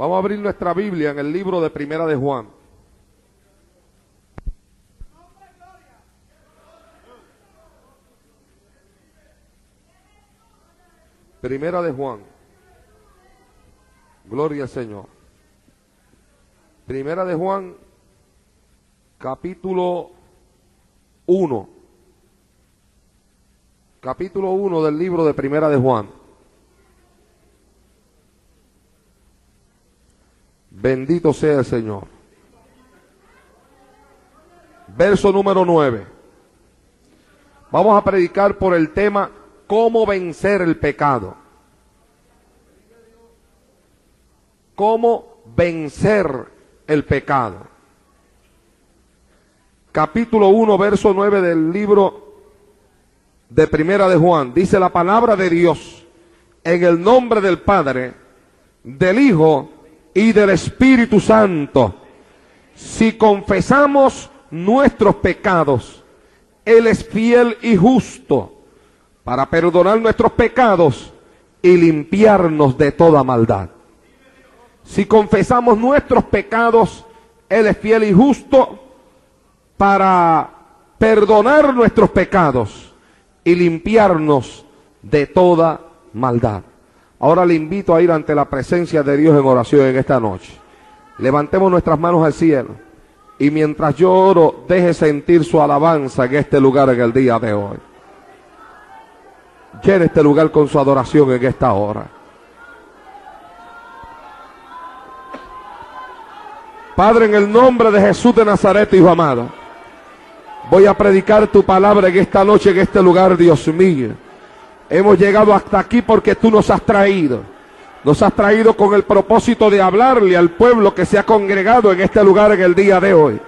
Vamos a abrir nuestra Biblia en el libro de Primera de Juan. Primera de Juan. Gloria al Señor. Primera de Juan, capítulo 1. Capítulo 1 del libro de Primera de Juan. Bendito sea el Señor. Verso número 9. Vamos a predicar por el tema cómo vencer el pecado. Cómo vencer el pecado. Capítulo 1, verso 9 del libro de Primera de Juan. Dice la palabra de Dios en el nombre del Padre, del Hijo y del Espíritu Santo. Si confesamos nuestros pecados, Él es fiel y justo para perdonar nuestros pecados y limpiarnos de toda maldad. Si confesamos nuestros pecados, Él es fiel y justo para perdonar nuestros pecados y limpiarnos de toda maldad. Ahora le invito a ir ante la presencia de Dios en oración en esta noche. Levantemos nuestras manos al cielo y mientras yo oro, deje sentir su alabanza en este lugar en el día de hoy. Llene este lugar con su adoración en esta hora. Padre, en el nombre de Jesús de Nazaret, Hijo amado, voy a predicar tu palabra en esta noche, en este lugar, Dios mío. Hemos llegado hasta aquí porque tú nos has traído. Nos has traído con el propósito de hablarle al pueblo que se ha congregado en este lugar en el día de hoy.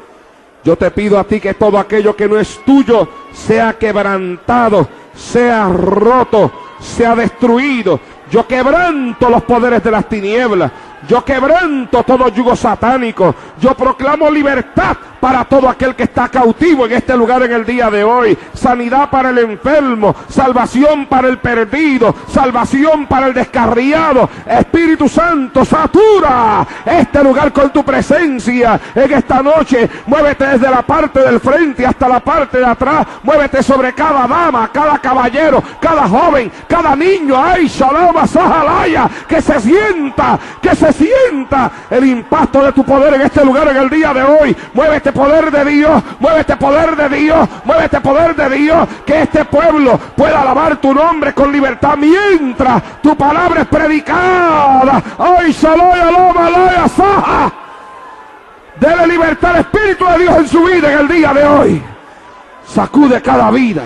Yo te pido a ti que todo aquello que no es tuyo sea quebrantado, sea roto, sea destruido. Yo quebranto los poderes de las tinieblas. Yo quebranto todo yugo satánico. Yo proclamo libertad para todo aquel que está cautivo en este lugar en el día de hoy. Sanidad para el enfermo, salvación para el perdido, salvación para el descarriado. Espíritu Santo, satura este lugar con tu presencia en esta noche. Muévete desde la parte del frente hasta la parte de atrás. Muévete sobre cada dama, cada caballero, cada joven, cada niño. Ay, shalom, sahalaya, que se sienta, que se sienta el impacto de tu poder en este lugar en el día de hoy. Muévete poder de Dios, mueve este poder de Dios, mueve este poder de Dios, que este pueblo pueda alabar tu nombre con libertad mientras tu palabra es predicada. Ay, Shaloya, Loma, Laya, Saja. Dele libertad al Espíritu de Dios en su vida en el día de hoy. Sacude cada vida,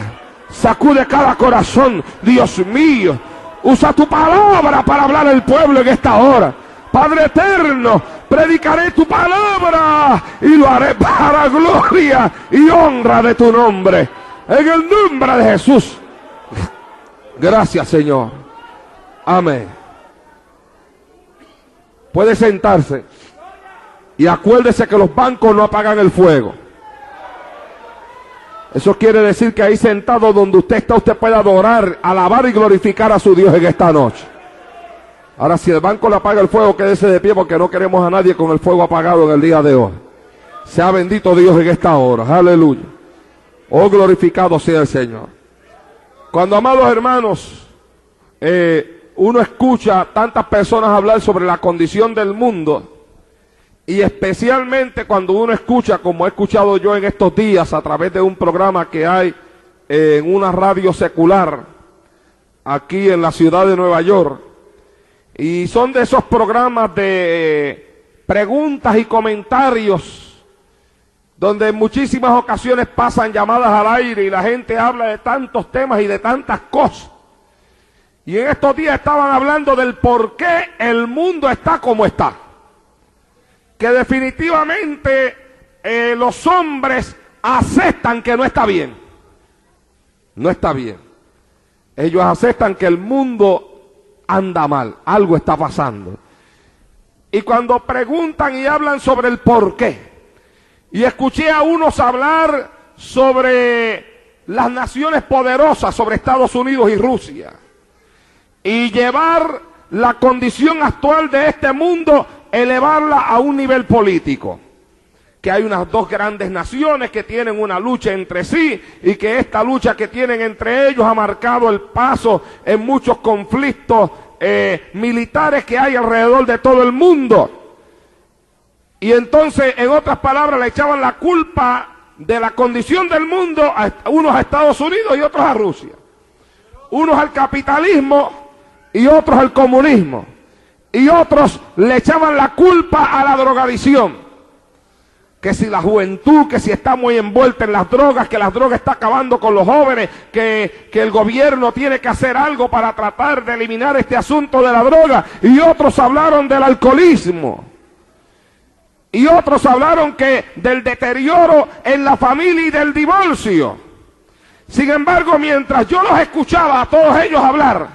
sacude cada corazón, Dios mío. Usa tu palabra para hablar al pueblo en esta hora. Padre eterno, predicaré tu palabra y lo haré para gloria y honra de tu nombre. En el nombre de Jesús. Gracias, Señor. Amén. Puede sentarse. Y acuérdese que los bancos no apagan el fuego. Eso quiere decir que ahí sentado donde usted está, usted puede adorar, alabar y glorificar a su Dios en esta noche. Ahora, si el banco le apaga el fuego, quédese de pie porque no queremos a nadie con el fuego apagado en el día de hoy. Sea bendito Dios en esta hora. Aleluya. Oh, glorificado sea el Señor. Cuando, amados hermanos, eh, uno escucha tantas personas hablar sobre la condición del mundo, y especialmente cuando uno escucha, como he escuchado yo en estos días a través de un programa que hay en una radio secular aquí en la ciudad de Nueva York, y son de esos programas de preguntas y comentarios donde en muchísimas ocasiones pasan llamadas al aire y la gente habla de tantos temas y de tantas cosas. Y en estos días estaban hablando del por qué el mundo está como está. Que definitivamente eh, los hombres aceptan que no está bien. No está bien. Ellos aceptan que el mundo anda mal, algo está pasando. Y cuando preguntan y hablan sobre el por qué, y escuché a unos hablar sobre las naciones poderosas, sobre Estados Unidos y Rusia, y llevar la condición actual de este mundo, elevarla a un nivel político que hay unas dos grandes naciones que tienen una lucha entre sí y que esta lucha que tienen entre ellos ha marcado el paso en muchos conflictos eh, militares que hay alrededor de todo el mundo. Y entonces, en otras palabras, le echaban la culpa de la condición del mundo a unos a Estados Unidos y otros a Rusia. Unos al capitalismo y otros al comunismo. Y otros le echaban la culpa a la drogadicción que si la juventud, que si está muy envuelta en las drogas, que las drogas está acabando con los jóvenes, que, que el gobierno tiene que hacer algo para tratar de eliminar este asunto de la droga. Y otros hablaron del alcoholismo. Y otros hablaron que del deterioro en la familia y del divorcio. Sin embargo, mientras yo los escuchaba a todos ellos hablar,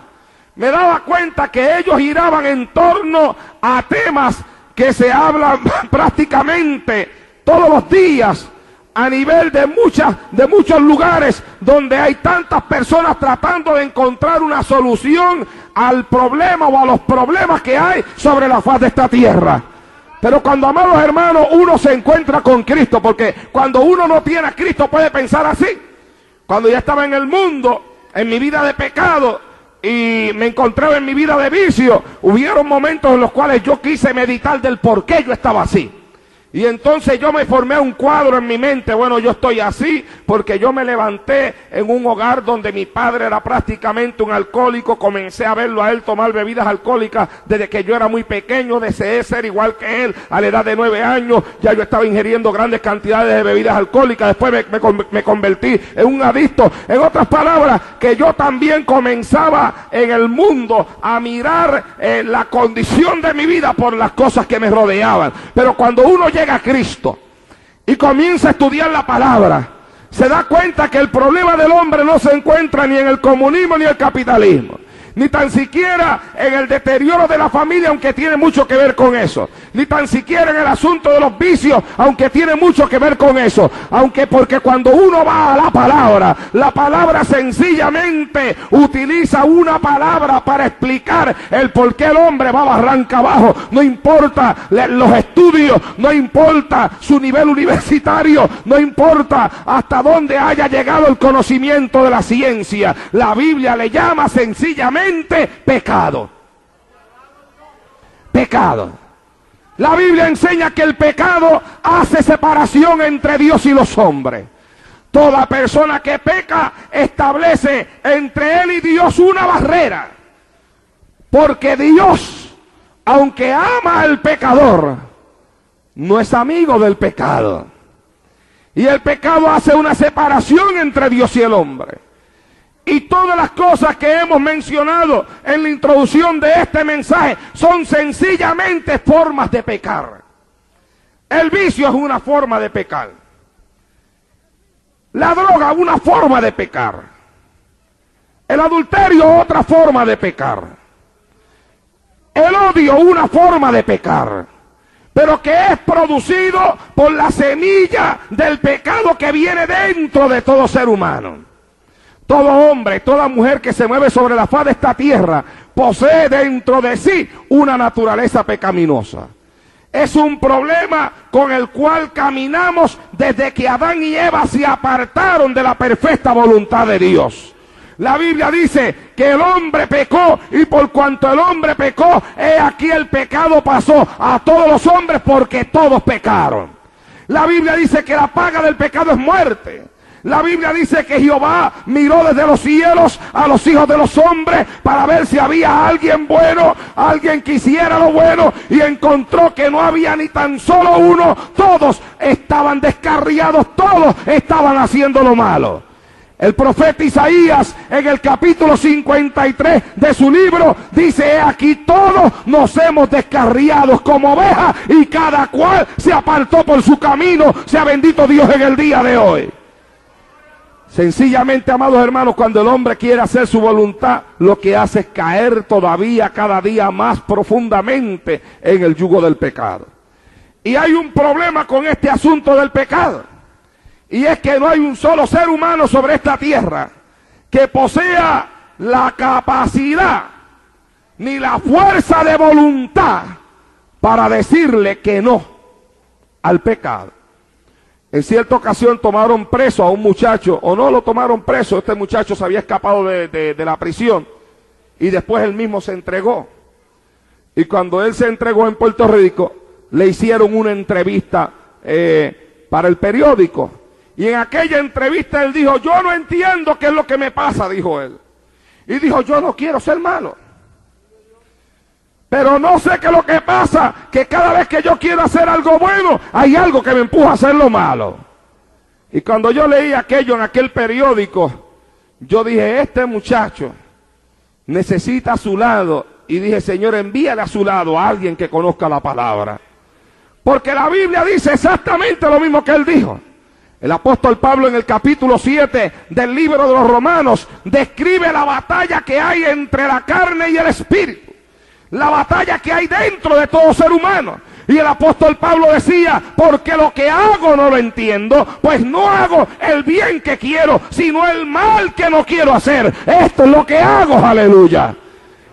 me daba cuenta que ellos giraban en torno a temas que se hablan prácticamente todos los días a nivel de muchas de muchos lugares donde hay tantas personas tratando de encontrar una solución al problema o a los problemas que hay sobre la faz de esta tierra. Pero cuando, amados hermanos, uno se encuentra con Cristo, porque cuando uno no tiene a Cristo puede pensar así. Cuando ya estaba en el mundo, en mi vida de pecado, y me encontraba en mi vida de vicio, hubieron momentos en los cuales yo quise meditar del por qué yo estaba así. Y entonces yo me formé un cuadro en mi mente, bueno, yo estoy así porque yo me levanté en un hogar donde mi padre era prácticamente un alcohólico, comencé a verlo a él tomar bebidas alcohólicas desde que yo era muy pequeño, deseé ser igual que él. A la edad de nueve años, ya yo estaba ingiriendo grandes cantidades de bebidas alcohólicas, después me, convertí en un adicto. En otras palabras, que yo también comenzaba en el mundo a mirar eh, la condición de mi vida por las cosas que me rodeaban. Pero cuando uno llega a Cristo y comienza a estudiar la palabra, se da cuenta que el problema del hombre no se encuentra ni en el comunismo ni el capitalismo ni tan siquiera en el deterioro de la familia, aunque tiene mucho que ver con eso, ni tan siquiera en el asunto de los vicios, aunque tiene mucho que ver con eso, aunque porque cuando uno va a la palabra, la palabra sencillamente utiliza una palabra para explicar el por qué el hombre va a barranca abajo, no importa los estudios, no importa su nivel universitario, no importa hasta dónde haya llegado el conocimiento de la ciencia, la Biblia le llama sencillamente pecado. Pecado. La Biblia enseña que el pecado hace separación entre Dios y los hombres. Toda persona que peca establece entre él y Dios una barrera. Porque Dios, aunque ama al pecador, no es amigo del pecado. Y el pecado hace una separación entre Dios y el hombre. Y todas las cosas que hemos mencionado en la introducción de este mensaje son sencillamente formas de pecar. El vicio es una forma de pecar. La droga una forma de pecar. El adulterio otra forma de pecar. El odio una forma de pecar. Pero que es producido por la semilla del pecado que viene dentro de todo ser humano. Todo hombre, toda mujer que se mueve sobre la faz de esta tierra posee dentro de sí una naturaleza pecaminosa. Es un problema con el cual caminamos desde que Adán y Eva se apartaron de la perfecta voluntad de Dios. La Biblia dice que el hombre pecó y por cuanto el hombre pecó, he aquí el pecado pasó a todos los hombres porque todos pecaron. La Biblia dice que la paga del pecado es muerte. La Biblia dice que Jehová miró desde los cielos a los hijos de los hombres para ver si había alguien bueno, alguien que hiciera lo bueno y encontró que no había ni tan solo uno. Todos estaban descarriados, todos estaban haciendo lo malo. El profeta Isaías en el capítulo 53 de su libro dice, aquí todos nos hemos descarriado como ovejas y cada cual se apartó por su camino. Sea bendito Dios en el día de hoy. Sencillamente, amados hermanos, cuando el hombre quiere hacer su voluntad, lo que hace es caer todavía cada día más profundamente en el yugo del pecado. Y hay un problema con este asunto del pecado. Y es que no hay un solo ser humano sobre esta tierra que posea la capacidad ni la fuerza de voluntad para decirle que no al pecado. En cierta ocasión tomaron preso a un muchacho, o no lo tomaron preso, este muchacho se había escapado de, la prisión y después él mismo se entregó. Y cuando él se entregó en Puerto Rico, le hicieron una entrevista eh, para el periódico. Y en aquella entrevista él dijo, yo no entiendo qué es lo que me pasa, dijo él. Y dijo, yo no quiero ser malo. Pero no sé qué es lo que pasa, que cada vez que yo quiero hacer algo bueno, hay algo que me empuja a hacer lo malo. Y cuando yo leí aquello en aquel periódico, yo dije, este muchacho necesita a su lado. Y dije, Señor, envíale a su lado a alguien que conozca la palabra. Porque la Biblia dice exactamente lo mismo que él dijo. El apóstol Pablo en el capítulo 7 del libro de los Romanos describe la batalla que hay entre la carne y el espíritu. La batalla que hay dentro de todo ser humano. Y el apóstol Pablo decía, porque lo que hago no lo entiendo, pues no hago el bien que quiero, sino el mal que no quiero hacer. Esto es lo que hago, aleluya.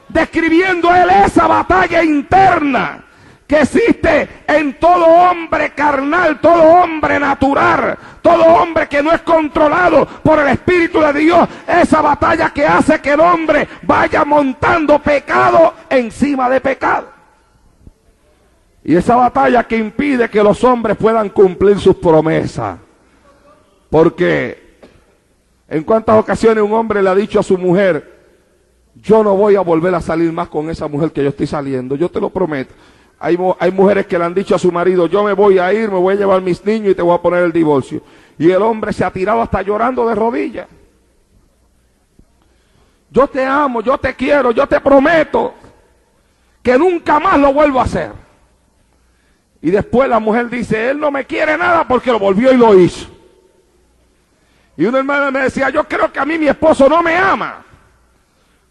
Describiendo él esa batalla interna que existe en todo hombre carnal, todo hombre natural, todo hombre que no es controlado por el Espíritu de Dios, esa batalla que hace que el hombre vaya montando pecado encima de pecado. Y esa batalla que impide que los hombres puedan cumplir sus promesas. Porque en cuántas ocasiones un hombre le ha dicho a su mujer, yo no voy a volver a salir más con esa mujer que yo estoy saliendo, yo te lo prometo. Hay, mujeres que le han dicho a su marido, yo me voy a ir, me voy a llevar mis niños y te voy a poner el divorcio. Y el hombre se ha tirado hasta llorando de rodillas. Yo te amo, yo te quiero, yo te prometo que nunca más lo vuelvo a hacer. Y después la mujer dice, él no me quiere nada porque lo volvió y lo hizo. Y una hermana me decía, yo creo que a mí mi esposo no me ama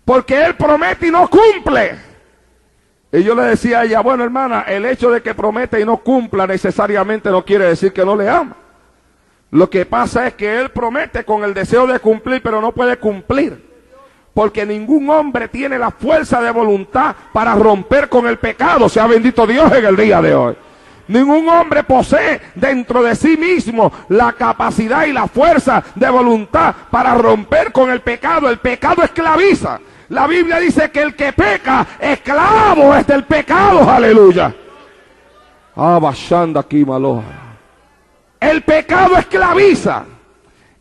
porque él promete y no cumple. Y yo le decía a ella, bueno hermana, el hecho de que promete y no cumpla necesariamente no quiere decir que no le ama. Lo que pasa es que él promete con el deseo de cumplir, pero no puede cumplir. Porque ningún hombre tiene la fuerza de voluntad para romper con el pecado. Sea bendito Dios en el día de hoy. Ningún hombre posee dentro de sí mismo la capacidad y la fuerza de voluntad para romper con el pecado. El pecado esclaviza. La Biblia dice que el que peca, esclavo es del pecado, aleluya. aquí, El pecado esclaviza.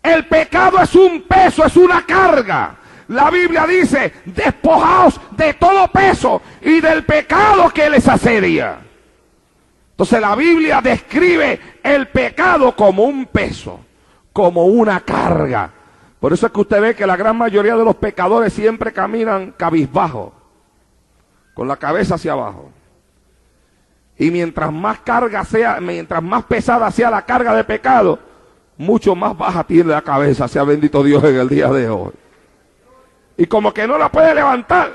El pecado es un peso, es una carga. La Biblia dice, despojaos de todo peso y del pecado que les asedia. Entonces la Biblia describe el pecado como un peso, como una carga. Por eso es que usted ve que la gran mayoría de los pecadores siempre caminan cabizbajo, con la cabeza hacia abajo. Y mientras más carga sea, mientras más pesada sea la carga de pecado, mucho más baja tiene la cabeza, sea bendito Dios en el día de hoy. Y como que no la puede levantar.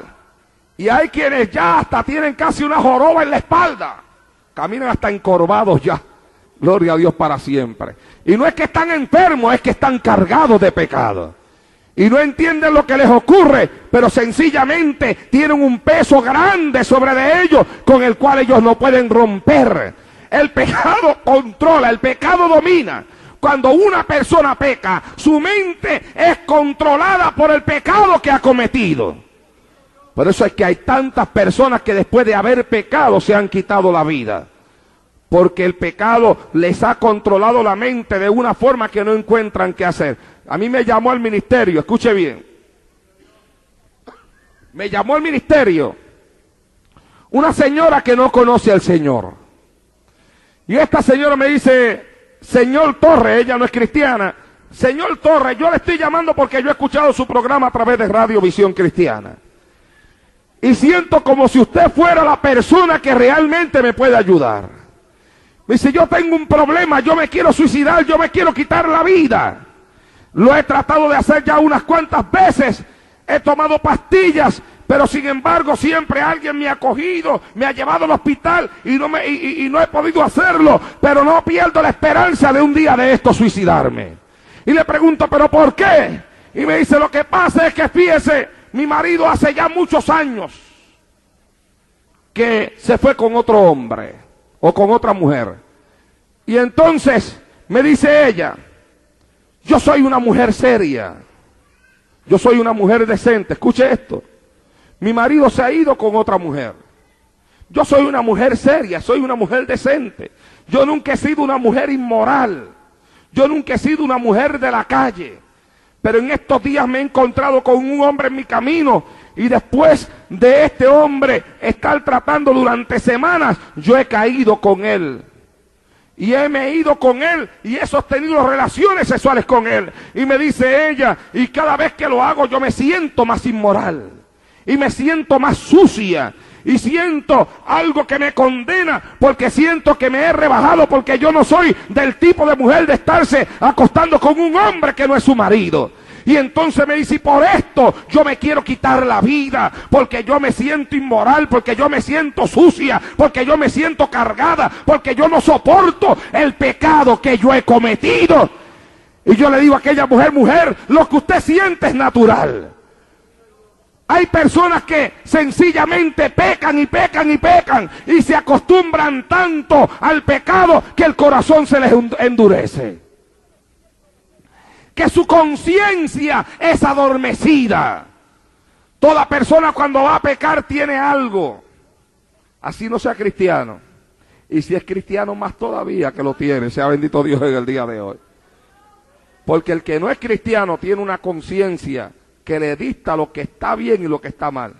Y hay quienes ya hasta tienen casi una joroba en la espalda. Caminan hasta encorvados ya. Gloria a Dios para siempre. Y no es que están enfermos, es que están cargados de pecado. Y no entienden lo que les ocurre, pero sencillamente tienen un peso grande sobre de ellos con el cual ellos no pueden romper. El pecado controla, el pecado domina. Cuando una persona peca, su mente es controlada por el pecado que ha cometido. Por eso es que hay tantas personas que después de haber pecado se han quitado la vida porque el pecado les ha controlado la mente de una forma que no encuentran qué hacer. A mí me llamó al ministerio, escuche bien. Me llamó al ministerio una señora que no conoce al Señor. Y esta señora me dice, Señor Torre, ella no es cristiana, señor Torres, yo le estoy llamando porque yo he escuchado su programa a través de Radio Visión Cristiana. Y siento como si usted fuera la persona que realmente me puede ayudar. Me dice, yo tengo un problema, yo me quiero suicidar, yo me quiero quitar la vida. Lo he tratado de hacer ya unas cuantas veces. He tomado pastillas, pero sin embargo siempre alguien me ha cogido, me ha llevado al hospital y no, y no he podido hacerlo. Pero no pierdo la esperanza de un día de esto suicidarme. Y le pregunto, ¿pero por qué? Y me dice, lo que pasa es que fíjese, mi marido hace ya muchos años que se fue con otro hombre o con otra mujer. Y entonces me dice ella, yo soy una mujer seria, yo soy una mujer decente, escuche esto, mi marido se ha ido con otra mujer. Yo soy una mujer seria, soy una mujer decente. Yo nunca he sido una mujer inmoral. Yo nunca he sido una mujer de la calle. Pero en estos días me he encontrado con un hombre en mi camino y después de este hombre estar tratando durante semanas, yo he caído con él. Y he me ido con él y he sostenido relaciones sexuales con él. Y me dice ella, y cada vez que lo hago yo me siento más inmoral. Y me siento más sucia. Y siento algo que me condena porque siento que me he rebajado porque yo no soy del tipo de mujer de estarse acostando con un hombre que no es su marido. Y entonces me dice, por esto yo me quiero quitar la vida, porque yo me siento inmoral, porque yo me siento sucia, porque yo me siento cargada, porque yo no soporto el pecado que yo he cometido. Y yo le digo a aquella mujer, mujer, lo que usted siente es natural. Hay personas que sencillamente pecan y pecan y pecan y se acostumbran tanto al pecado que el corazón se les endurece. Que su conciencia es adormecida. Toda persona cuando va a pecar tiene algo. Así no sea cristiano. Y si es cristiano más todavía que lo tiene. Sea bendito Dios en el día de hoy. Porque el que no es cristiano tiene una conciencia que le dicta lo que está bien y lo que está mal.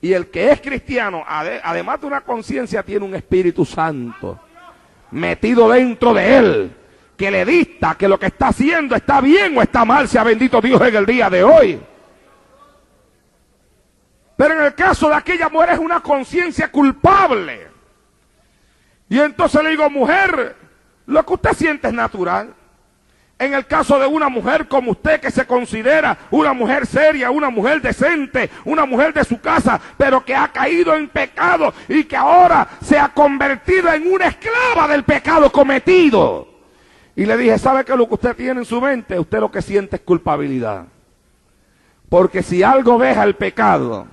Y el que es cristiano, además de una conciencia, tiene un Espíritu Santo metido dentro de él, que le dicta que lo que está haciendo está bien o está mal, sea bendito Dios en el día de hoy. Pero en el caso de aquella mujer es una conciencia culpable. Y entonces le digo, mujer, lo que usted siente es natural. En el caso de una mujer como usted que se considera una mujer seria, una mujer decente, una mujer de su casa, pero que ha caído en pecado y que ahora se ha convertido en una esclava del pecado cometido. Y le dije, ¿sabe qué es lo que usted tiene en su mente? Usted lo que siente es culpabilidad. Porque si algo deja el pecado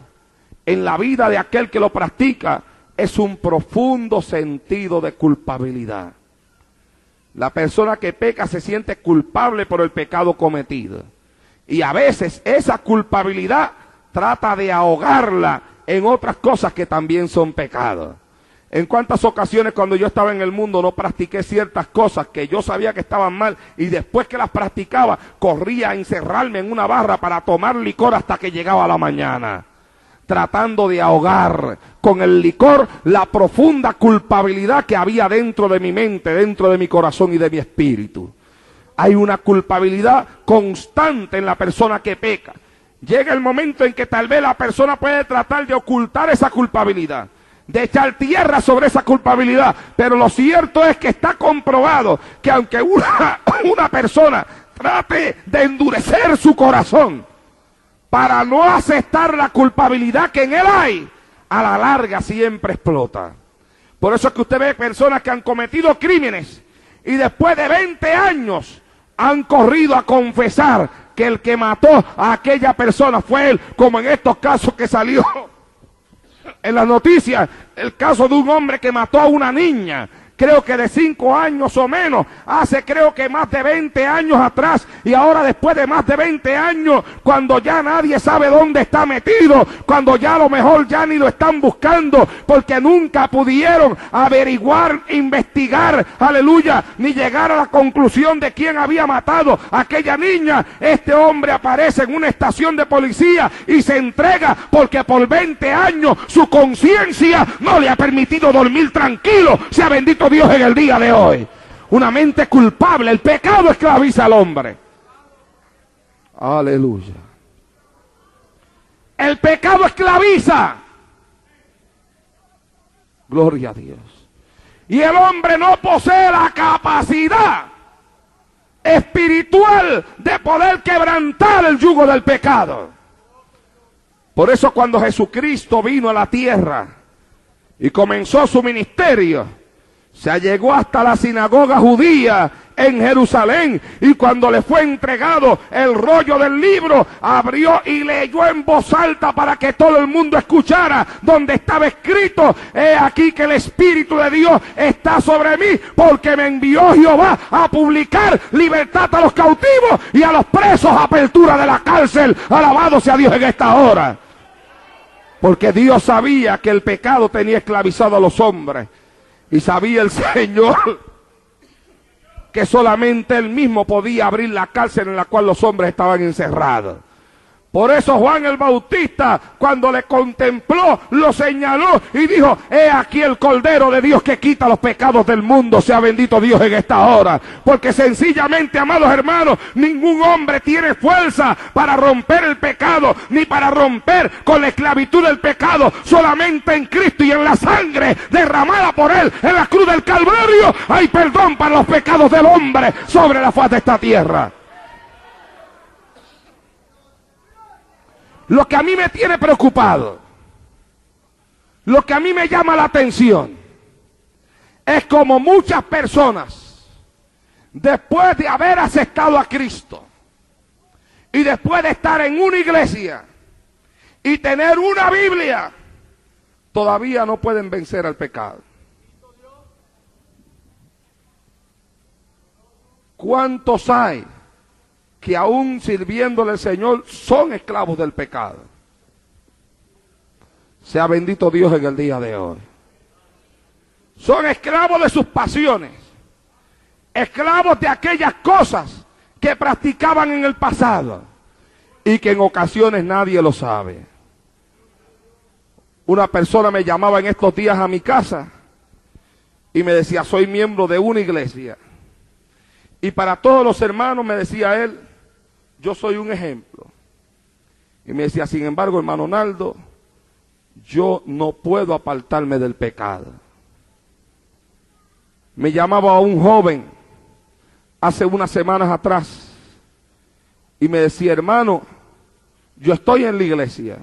en la vida de aquel que lo practica, es un profundo sentido de culpabilidad. La persona que peca se siente culpable por el pecado cometido. Y a veces esa culpabilidad trata de ahogarla en otras cosas que también son pecados. En cuántas ocasiones cuando yo estaba en el mundo no practiqué ciertas cosas que yo sabía que estaban mal y después que las practicaba corría a encerrarme en una barra para tomar licor hasta que llegaba la mañana tratando de ahogar con el licor la profunda culpabilidad que había dentro de mi mente, dentro de mi corazón y de mi espíritu. Hay una culpabilidad constante en la persona que peca. Llega el momento en que tal vez la persona puede tratar de ocultar esa culpabilidad, de echar tierra sobre esa culpabilidad, pero lo cierto es que está comprobado que aunque una, una persona trate de endurecer su corazón, para no aceptar la culpabilidad que en él hay, a la larga siempre explota. Por eso es que usted ve personas que han cometido crímenes y después de 20 años han corrido a confesar que el que mató a aquella persona fue él, como en estos casos que salió en las noticias, el caso de un hombre que mató a una niña creo que de cinco años o menos, hace creo que más de 20 años atrás, y ahora después de más de 20 años, cuando ya nadie sabe dónde está metido, cuando ya a lo mejor ya ni lo están buscando, porque nunca pudieron averiguar, investigar, aleluya, ni llegar a la conclusión de quién había matado a aquella niña, este hombre aparece en una estación de policía y se entrega porque por 20 años su conciencia no le ha permitido dormir tranquilo, sea bendito Dios en el día de hoy. Una mente culpable. El pecado esclaviza al hombre. Aleluya. El pecado esclaviza. Gloria a Dios. Y el hombre no posee la capacidad espiritual de poder quebrantar el yugo del pecado. Por eso cuando Jesucristo vino a la tierra y comenzó su ministerio, se allegó hasta la sinagoga judía en Jerusalén y cuando le fue entregado el rollo del libro, abrió y leyó en voz alta para que todo el mundo escuchara donde estaba escrito, he aquí que el Espíritu de Dios está sobre mí porque me envió Jehová a publicar libertad a los cautivos y a los presos, apertura de la cárcel. Alabado sea Dios en esta hora. Porque Dios sabía que el pecado tenía esclavizado a los hombres. Y sabía el Señor que solamente Él mismo podía abrir la cárcel en la cual los hombres estaban encerrados. Por eso Juan el Bautista, cuando le contempló, lo señaló y dijo, he aquí el Cordero de Dios que quita los pecados del mundo, sea bendito Dios en esta hora. Porque sencillamente, amados hermanos, ningún hombre tiene fuerza para romper el pecado, ni para romper con la esclavitud del pecado. Solamente en Cristo y en la sangre derramada por Él en la cruz del Calvario hay perdón para los pecados del hombre sobre la faz de esta tierra. Lo que a mí me tiene preocupado, lo que a mí me llama la atención, es como muchas personas, después de haber aceptado a Cristo y después de estar en una iglesia y tener una Biblia, todavía no pueden vencer al pecado. ¿Cuántos hay? Que aún sirviéndole al Señor son esclavos del pecado. Sea bendito Dios en el día de hoy. Son esclavos de sus pasiones, esclavos de aquellas cosas que practicaban en el pasado y que en ocasiones nadie lo sabe. Una persona me llamaba en estos días a mi casa y me decía, soy miembro de una iglesia. Y para todos los hermanos me decía él, yo soy un ejemplo. Y me decía, sin embargo, hermano Naldo, yo no puedo apartarme del pecado. Me llamaba a un joven hace unas semanas atrás y me decía, hermano, yo estoy en la iglesia.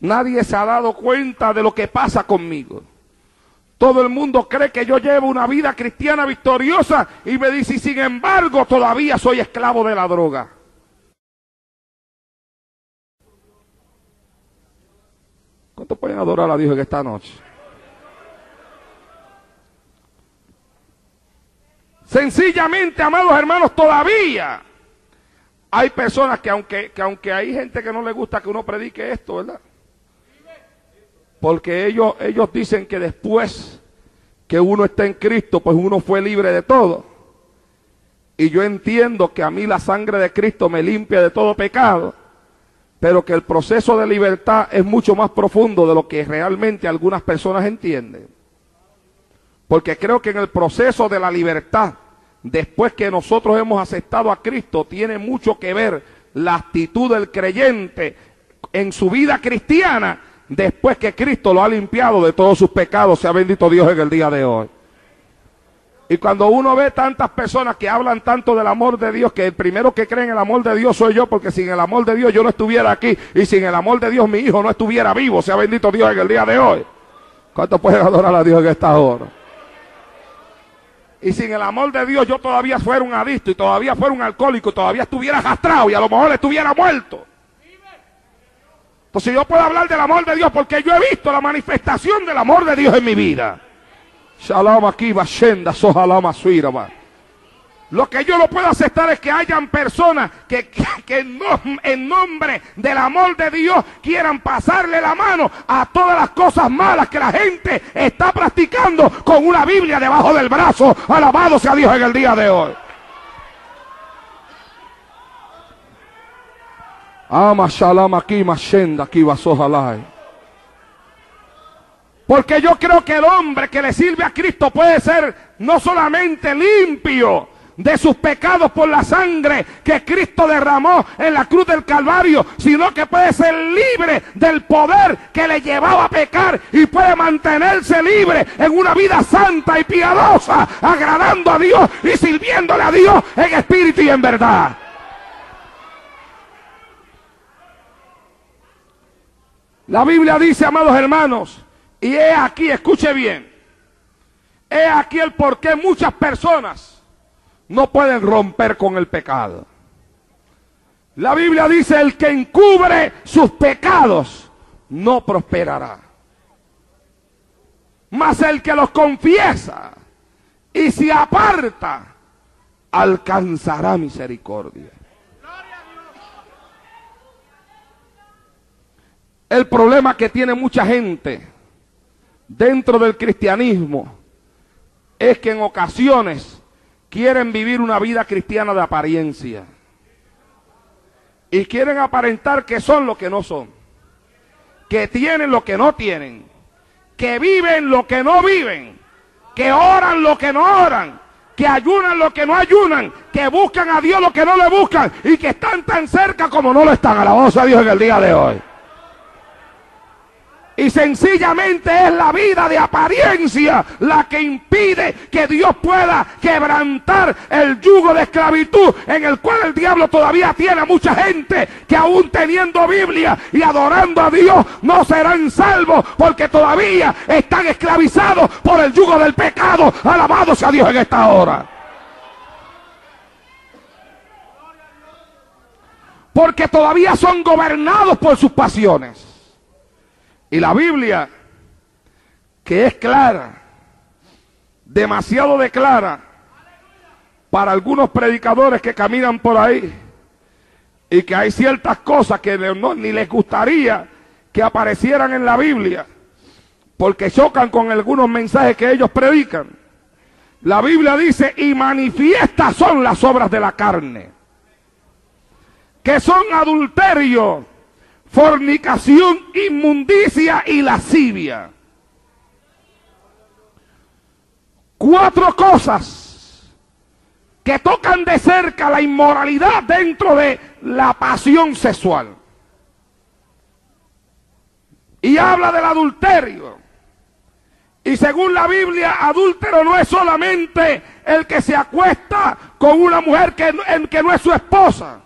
Nadie se ha dado cuenta de lo que pasa conmigo. Todo el mundo cree que yo llevo una vida cristiana victoriosa y me dice, sin embargo, todavía soy esclavo de la droga. ¿Cuántos pueden adorar a Dios en esta noche? Sencillamente, amados hermanos, todavía hay personas que aunque, que aunque hay gente que no le gusta que uno predique esto, ¿verdad? Porque ellos, ellos dicen que después que uno está en Cristo, pues uno fue libre de todo. Y yo entiendo que a mí la sangre de Cristo me limpia de todo pecado pero que el proceso de libertad es mucho más profundo de lo que realmente algunas personas entienden. Porque creo que en el proceso de la libertad, después que nosotros hemos aceptado a Cristo, tiene mucho que ver la actitud del creyente en su vida cristiana, después que Cristo lo ha limpiado de todos sus pecados, sea bendito Dios en el día de hoy. Y cuando uno ve tantas personas que hablan tanto del amor de Dios, que el primero que cree en el amor de Dios soy yo, porque sin el amor de Dios yo no estuviera aquí, y sin el amor de Dios mi hijo no estuviera vivo, sea bendito Dios en el día de hoy. ¿Cuánto pueden adorar a Dios en esta hora? Y sin el amor de Dios yo todavía fuera un adicto y todavía fuera un alcohólico, y todavía estuviera arrastrado y a lo mejor estuviera muerto. Entonces yo puedo hablar del amor de Dios porque yo he visto la manifestación del amor de Dios en mi vida. Shalom aquí, Bashenda, Sohalama Suiraba. Lo que yo no puedo aceptar es que hayan personas que, que, en nombre del amor de Dios quieran pasarle la mano a todas las cosas malas que la gente está practicando con una Biblia debajo del brazo. Alabado sea Dios en el día de hoy. Ama shalom aquí, Mashenda aquí, Basohalai. Porque yo creo que el hombre que le sirve a Cristo puede ser no solamente limpio, de sus pecados por la sangre que Cristo derramó en la cruz del Calvario, sino que puede ser libre del poder que le llevaba a pecar y puede mantenerse libre en una vida santa y piadosa, agradando a Dios y sirviéndole a Dios en espíritu y en verdad. La Biblia dice, amados hermanos, y he aquí, escuche bien, he aquí el por qué muchas personas no pueden romper con el pecado. La Biblia dice, el que encubre sus pecados no prosperará. Mas el que los confiesa y se aparta, alcanzará misericordia. El problema que tiene mucha gente dentro del cristianismo es que en ocasiones quieren vivir una vida cristiana de apariencia. Y quieren aparentar que son lo que no son. Que tienen lo que no tienen. Que viven lo que no viven. Que oran lo que no oran. Que ayunan lo que no ayunan. Que buscan a Dios lo que no le buscan. Y que están tan cerca como no lo están. A la voz a Dios en el día de hoy. Y sencillamente es la vida de apariencia la que impide que Dios pueda quebrantar el yugo de esclavitud en el cual el diablo todavía tiene a mucha gente que aún teniendo Biblia y adorando a Dios no serán salvos porque todavía están esclavizados por el yugo del pecado. Alabado sea Dios en esta hora. Porque todavía son gobernados por sus pasiones. Y la Biblia, que es clara, demasiado de clara, para algunos predicadores que caminan por ahí, y que hay ciertas cosas que ni les gustaría que aparecieran en la Biblia, porque chocan con algunos mensajes que ellos predican. La Biblia dice, y manifiestas son las obras de la carne, que son adulterio, fornicación, inmundicia y lascivia. Cuatro cosas que tocan de cerca la inmoralidad dentro de la pasión sexual. Y habla del adulterio. Y según la Biblia, adúltero no es solamente el que se acuesta con una mujer que, que no es su esposa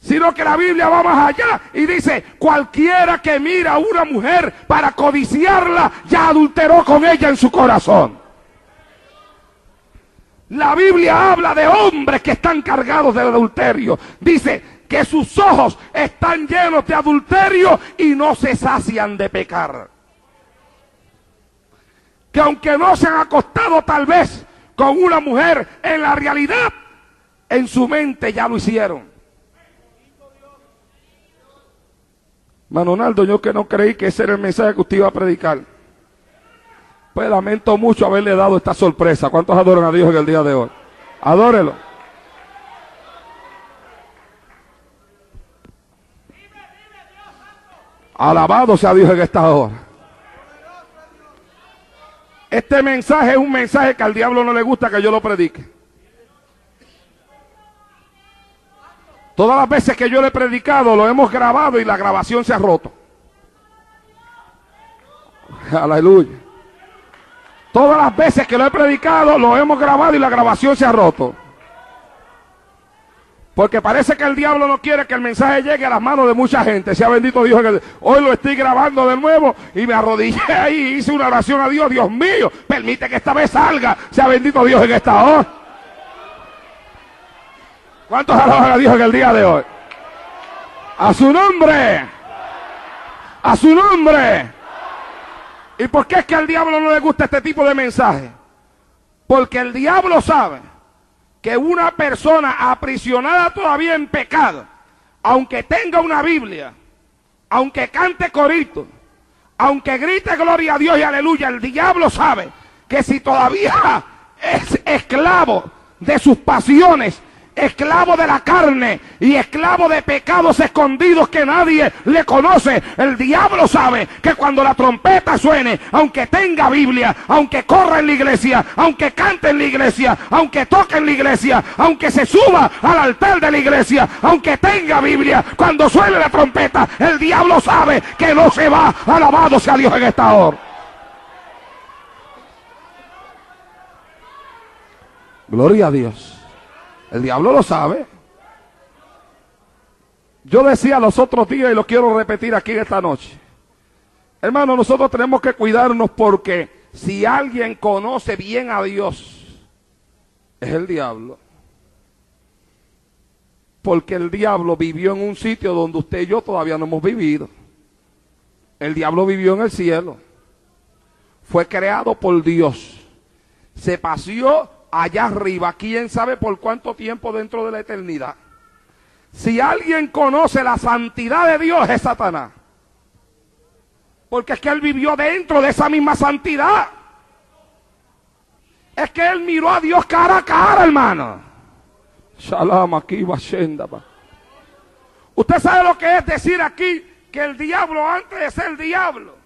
sino que la Biblia va más allá y dice, cualquiera que mira a una mujer para codiciarla, ya adulteró con ella en su corazón. La Biblia habla de hombres que están cargados del adulterio. Dice que sus ojos están llenos de adulterio y no se sacian de pecar. Que aunque no se han acostado tal vez con una mujer, en la realidad, en su mente ya lo hicieron. Manonaldo, yo que no creí que ese era el mensaje que usted iba a predicar. Pues lamento mucho haberle dado esta sorpresa. ¿Cuántos adoran a Dios en el día de hoy? Adórelo. Alabado sea Dios en esta hora. Este mensaje es un mensaje que al diablo no le gusta que yo lo predique. Todas las veces que yo le he predicado lo hemos grabado y la grabación se ha roto. Aleluya. Todas las veces que lo he predicado lo hemos grabado y la grabación se ha roto. Porque parece que el diablo no quiere que el mensaje llegue a las manos de mucha gente. Sea bendito Dios. Hoy lo estoy grabando de nuevo y me arrodillé ahí hice una oración a Dios. Dios mío, permite que esta vez salga. Sea bendito Dios en esta hora. ¿Cuántos alaban a Dios en el día de hoy? A su nombre. A su nombre. ¿Y por qué es que al diablo no le gusta este tipo de mensaje? Porque el diablo sabe que una persona aprisionada todavía en pecado, aunque tenga una Biblia, aunque cante corito, aunque grite gloria a Dios y aleluya, el diablo sabe que si todavía es esclavo de sus pasiones, esclavo de la carne y esclavo de pecados escondidos que nadie le conoce. El diablo sabe que cuando la trompeta suene, aunque tenga Biblia, aunque corra en la iglesia, aunque cante en la iglesia, aunque toque en la iglesia, aunque se suba al altar de la iglesia, aunque tenga Biblia, cuando suene la trompeta, el diablo sabe que no se va. Alabado sea Dios en esta hora. Gloria a Dios. El diablo lo sabe. Yo decía los otros días y lo quiero repetir aquí esta noche. Hermano, nosotros tenemos que cuidarnos porque si alguien conoce bien a Dios, es el diablo. Porque el diablo vivió en un sitio donde usted y yo todavía no hemos vivido. El diablo vivió en el cielo. Fue creado por Dios. Se paseó allá arriba, quién sabe por cuánto tiempo dentro de la eternidad. Si alguien conoce la santidad de Dios es Satanás. Porque es que él vivió dentro de esa misma santidad. Es que él miró a Dios cara a cara, hermano. Shalom aquí, Usted sabe lo que es decir aquí que el diablo antes de ser diablo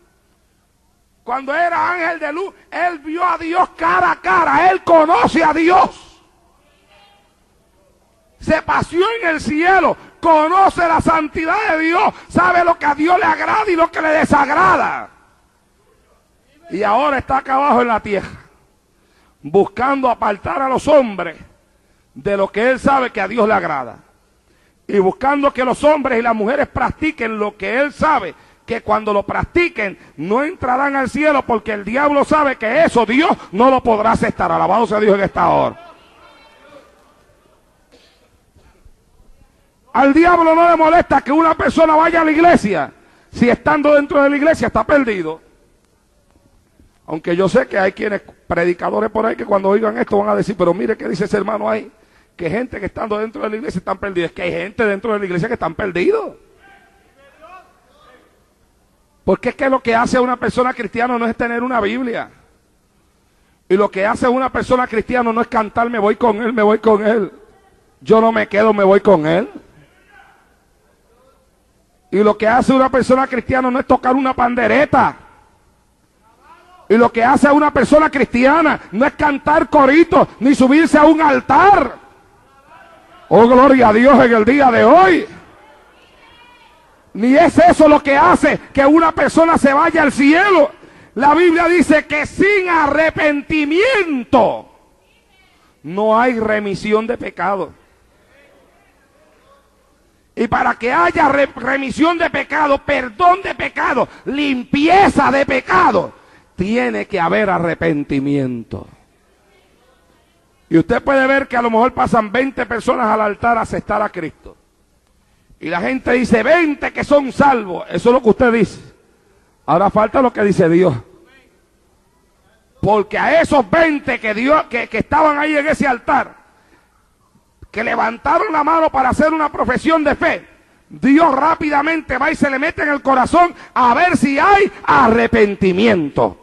cuando era ángel de luz, él vio a Dios cara a cara, él conoce a Dios. Se paseó en el cielo, conoce la santidad de Dios, sabe lo que a Dios le agrada y lo que le desagrada. Y ahora está acá abajo en la tierra, buscando apartar a los hombres de lo que él sabe que a Dios le agrada. Y buscando que los hombres y las mujeres practiquen lo que él sabe que cuando lo practiquen no entrarán al cielo porque el diablo sabe que eso Dios no lo podrá aceptar. Alabado sea Dios en esta hora. Al diablo no le molesta que una persona vaya a la iglesia si estando dentro de la iglesia está perdido. Aunque yo sé que hay quienes, predicadores por ahí, que cuando oigan esto van a decir, pero mire qué dice ese hermano ahí, que gente que estando dentro de la iglesia están perdidos. Es que hay gente dentro de la iglesia que están perdidos. Porque es que lo que hace a una persona cristiana no es tener una Biblia. Y lo que hace a una persona cristiana no es cantar, me voy con él, me voy con él. Yo no me quedo, me voy con él. Y lo que hace una persona cristiana no es tocar una pandereta. Y lo que hace a una persona cristiana no es cantar coritos ni subirse a un altar. Oh, gloria a Dios en el día de hoy. Ni es eso lo que hace que una persona se vaya al cielo. La Biblia dice que sin arrepentimiento no hay remisión de pecado. Y para que haya remisión de pecado, perdón de pecado, limpieza de pecado, tiene que haber arrepentimiento. Y usted puede ver que a lo mejor pasan 20 personas al altar a aceptar a Cristo. Y la gente dice 20 que son salvos. Eso es lo que usted dice. Ahora falta lo que dice Dios. Porque a esos 20 que, Dios, que, que estaban ahí en ese altar, que levantaron la mano para hacer una profesión de fe, Dios rápidamente va y se le mete en el corazón a ver si hay arrepentimiento.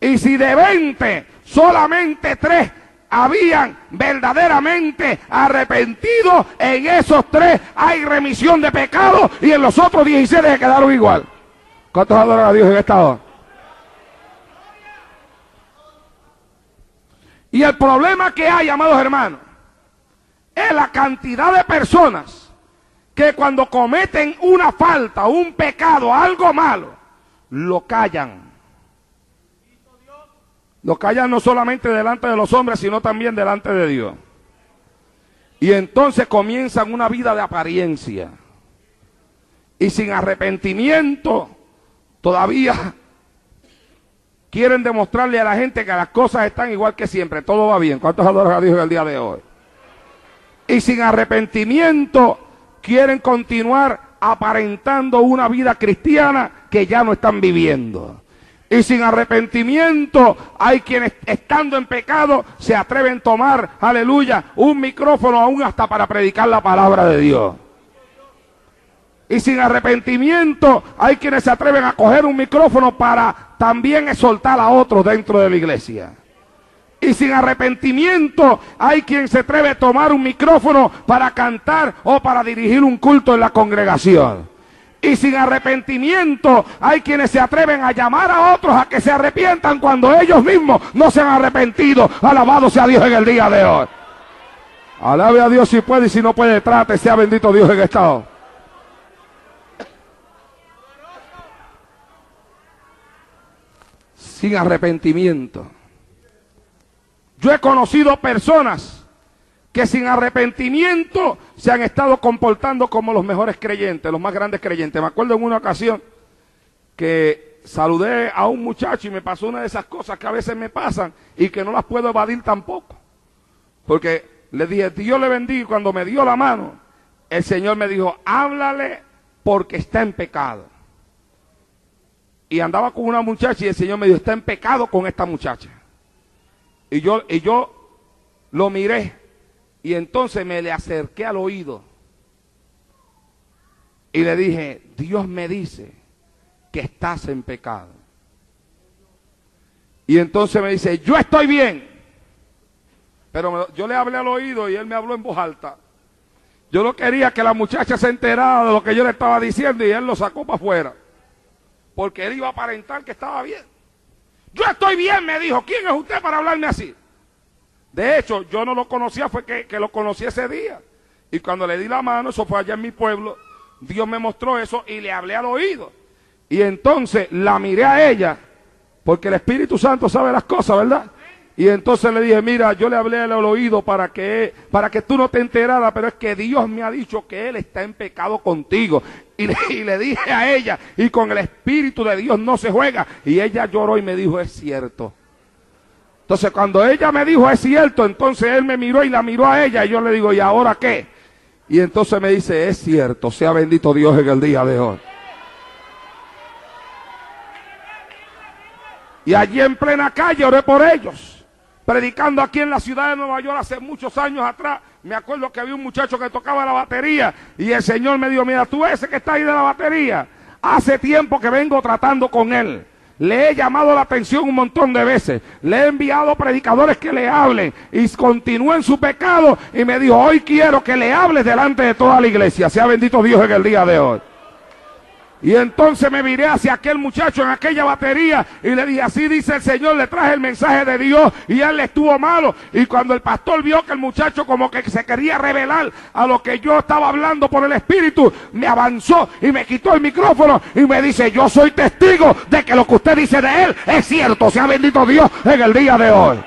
Y si de 20 solamente 3 habían verdaderamente arrepentido, en esos tres hay remisión de pecado y en los otros 16 se quedaron igual. ¿Cuántos adoran a Dios en esta hora? Y el problema que hay, amados hermanos, es la cantidad de personas que cuando cometen una falta, un pecado, algo malo, lo callan lo callan no solamente delante de los hombres, sino también delante de Dios. Y entonces comienzan una vida de apariencia. Y sin arrepentimiento, todavía quieren demostrarle a la gente que las cosas están igual que siempre, todo va bien. ¿Cuántos adoran a Dios el día de hoy? Y sin arrepentimiento quieren continuar aparentando una vida cristiana que ya no están viviendo. Y sin arrepentimiento hay quienes estando en pecado se atreven a tomar, aleluya, un micrófono aún hasta para predicar la palabra de Dios. Y sin arrepentimiento hay quienes se atreven a coger un micrófono para también exhortar a otros dentro de la iglesia. Y sin arrepentimiento hay quien se atreve a tomar un micrófono para cantar o para dirigir un culto en la congregación. Y sin arrepentimiento hay quienes se atreven a llamar a otros a que se arrepientan cuando ellos mismos no se han arrepentido. Alabado sea Dios en el día de hoy. Alabe a Dios si puede y si no puede, trate, sea bendito Dios en estado. Sin arrepentimiento. Yo he conocido personas que sin arrepentimiento se han estado comportando como los mejores creyentes, los más grandes creyentes. Me acuerdo en una ocasión que saludé a un muchacho y me pasó una de esas cosas que a veces me pasan y que no las puedo evadir tampoco. Porque le dije, Dios le bendiga y cuando me dio la mano, el Señor me dijo, háblale porque está en pecado. Y andaba con una muchacha y el Señor me dijo, está en pecado con esta muchacha. Y yo, y yo lo miré y entonces me le acerqué al oído y le dije, Dios me dice que estás en pecado. Y entonces me dice, yo estoy bien. Pero yo le hablé al oído y él me habló en voz alta. Yo no quería que la muchacha se enterara de lo que yo le estaba diciendo y él lo sacó para afuera. Porque él iba a aparentar que estaba bien. Yo estoy bien, me dijo. ¿Quién es usted para hablarme así? De hecho, yo no lo conocía, fue que, lo conocí ese día. Y cuando le di la mano, eso fue allá en mi pueblo, Dios me mostró eso y le hablé al oído. Y entonces la miré a ella, porque el Espíritu Santo sabe las cosas, ¿verdad? Y entonces le dije, mira, yo le hablé al oído para que, para que tú no te enteraras, pero es que Dios me ha dicho que Él está en pecado contigo. Y le, y le dije a ella, y con el Espíritu de Dios no se juega. Y ella lloró y me dijo, es cierto. Entonces cuando ella me dijo es cierto, entonces él me miró y la miró a ella y yo le digo, ¿y ahora qué? Y entonces me dice, es cierto, sea bendito Dios en el día de hoy. Y allí en plena calle oré por ellos, predicando aquí en la ciudad de Nueva York hace muchos años atrás. Me acuerdo que había un muchacho que tocaba la batería y el Señor me dijo, mira, tú ese que está ahí de la batería, hace tiempo que vengo tratando con él. Le he llamado la atención un montón de veces. Le he enviado predicadores que le hablen. Y continúe en su pecado. Y me dijo, hoy quiero que le hables delante de toda la iglesia. Sea bendito Dios en el día de hoy. Y entonces me miré hacia aquel muchacho en aquella batería y le dije, así dice el Señor, le traje el mensaje de Dios y él le estuvo malo. Y cuando el pastor vio que el muchacho como que se quería revelar a lo que yo estaba hablando por el Espíritu, me avanzó y me quitó el micrófono y me dice, yo soy testigo de que lo que usted dice de él es cierto. Sea bendito Dios en el día de hoy.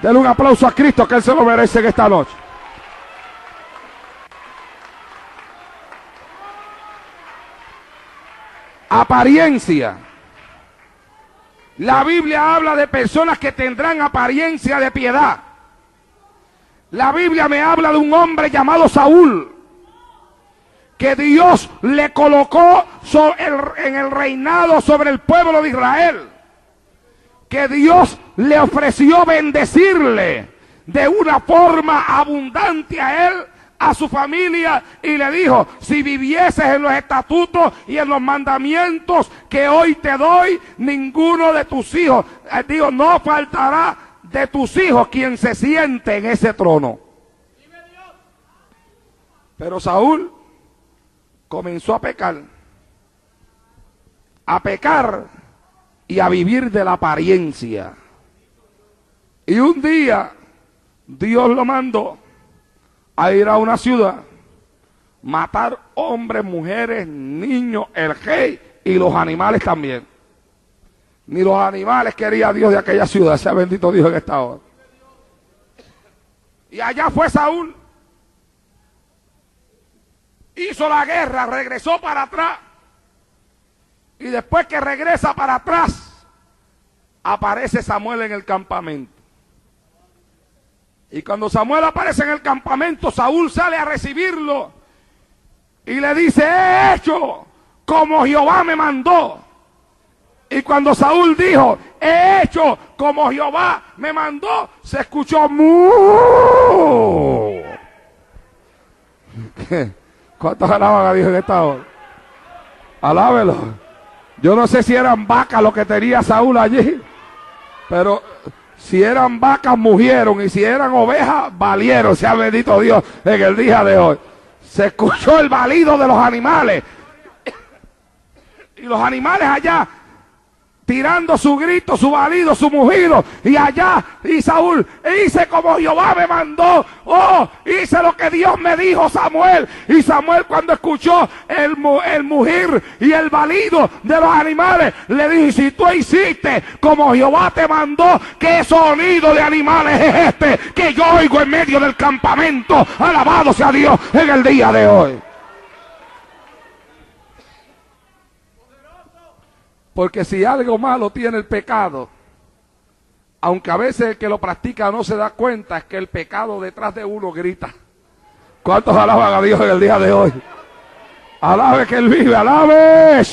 Denle un aplauso a Cristo que él se lo merece en esta noche. Apariencia. La Biblia habla de personas que tendrán apariencia de piedad. La Biblia me habla de un hombre llamado Saúl, que Dios le colocó en el reinado sobre el pueblo de Israel, que Dios le ofreció bendecirle de una forma abundante a él a su familia y le dijo, si vivieses en los estatutos y en los mandamientos que hoy te doy, ninguno de tus hijos, eh, digo, no faltará de tus hijos quien se siente en ese trono. Pero Saúl comenzó a pecar, a pecar y a vivir de la apariencia. Y un día Dios lo mandó a ir a una ciudad, matar hombres, mujeres, niños, el rey y los animales también. Ni los animales quería Dios de aquella ciudad, sea bendito Dios en esta hora. Y allá fue Saúl. Hizo la guerra, regresó para atrás. Y después que regresa para atrás, aparece Samuel en el campamento. Y cuando Samuel aparece en el campamento, Saúl sale a recibirlo y le dice, he hecho como Jehová me mandó. Y cuando Saúl dijo, he hecho como Jehová me mandó, se escuchó. ¿Cuántos alaban a Dios en esta hora? Alábelo. Yo no sé si eran vacas lo que tenía Saúl allí, pero Si eran vacas, murieron. Y si eran ovejas, valieron. Sea bendito Dios en el día de hoy. Se escuchó el balido de los animales. Y los animales allá tirando su grito, su balido, su mugido. Y allá, y Saúl, hice como Jehová me mandó. Oh, hice lo que Dios me dijo, Samuel. Y Samuel cuando escuchó el, el mugir y el balido de los animales, le dijo, si tú hiciste como Jehová te mandó, ¿qué sonido de animales es este que yo oigo en medio del campamento? Alabado sea Dios en el día de hoy. Porque si algo malo tiene el pecado, aunque a veces el que lo practica no se da cuenta, es que el pecado detrás de uno grita. ¿Cuántos alaban a Dios en el día de hoy? Alabe que Él vive, alabe.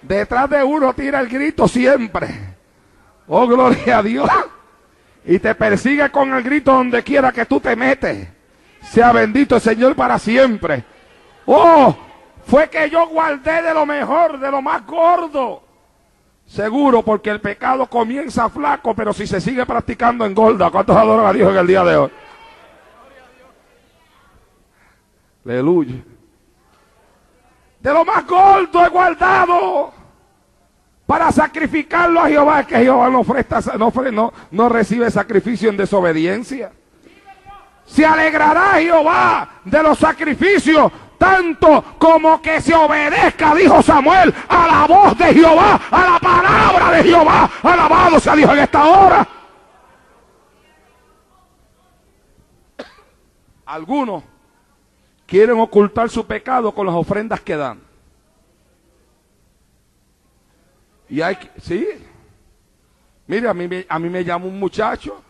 Detrás de uno tira el grito siempre. Oh, gloria a Dios. Y te persigue con el grito donde quiera que tú te metes. Sea bendito el Señor para siempre. Oh, fue que yo guardé de lo mejor, de lo más gordo. Seguro, porque el pecado comienza flaco, pero si se sigue practicando engorda. ¿Cuántos adoran a Dios en el día de hoy? Aleluya. De lo más gordo he guardado para sacrificarlo a Jehová, que Jehová no, no, no recibe sacrificio en desobediencia. Se alegrará Jehová de los sacrificios tanto como que se obedezca, dijo Samuel, a la voz de Jehová, a la palabra de Jehová. Alabado sea Dios en esta hora. Algunos quieren ocultar su pecado con las ofrendas que dan. Y hay que, sí. Mire, a mí, a mí me llama un muchacho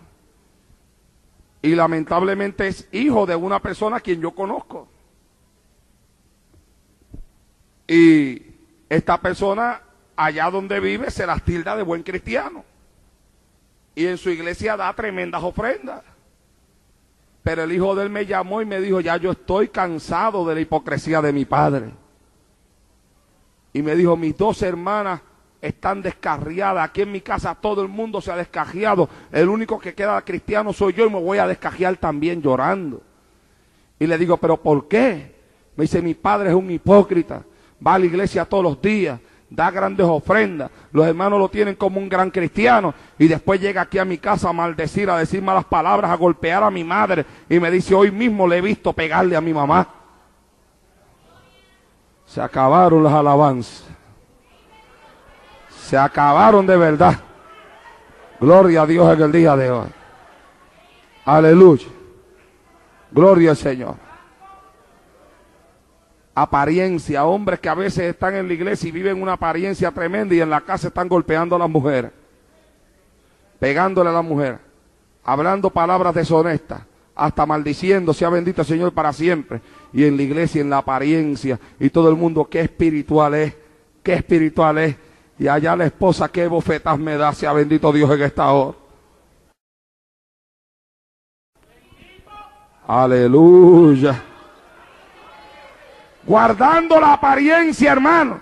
y lamentablemente es hijo de una persona a quien yo conozco. Y esta persona, allá donde vive, se las tilda de buen cristiano. Y en su iglesia da tremendas ofrendas. Pero el hijo de él me llamó y me dijo, ya yo estoy cansado de la hipocresía de mi padre. Y me dijo, mis dos hermanas están descarriadas. Aquí en mi casa todo el mundo se ha descajeado. El único que queda cristiano soy yo y me voy a descajear también llorando. Y le digo, pero ¿por qué? Me dice, mi padre es un hipócrita va a la iglesia todos los días, da grandes ofrendas, los hermanos lo tienen como un gran cristiano y después llega aquí a mi casa a maldecir, a decir malas palabras, a golpear a mi madre y me dice, hoy mismo le he visto pegarle a mi mamá. Se acabaron las alabanzas. Se acabaron de verdad. Gloria a Dios en el día de hoy. Aleluya. Gloria al Señor apariencia, hombres que a veces están en la iglesia y viven una apariencia tremenda y en la casa están golpeando a las mujeres, pegándole a la mujer, hablando palabras deshonestas, hasta maldiciendo, sea bendito el Señor para siempre. Y en la iglesia, en la apariencia, y todo el mundo, qué espiritual es, qué espiritual es. Y allá la esposa, qué bofetas me da, sea bendito Dios en esta hora. Aleluya guardando la apariencia, hermano.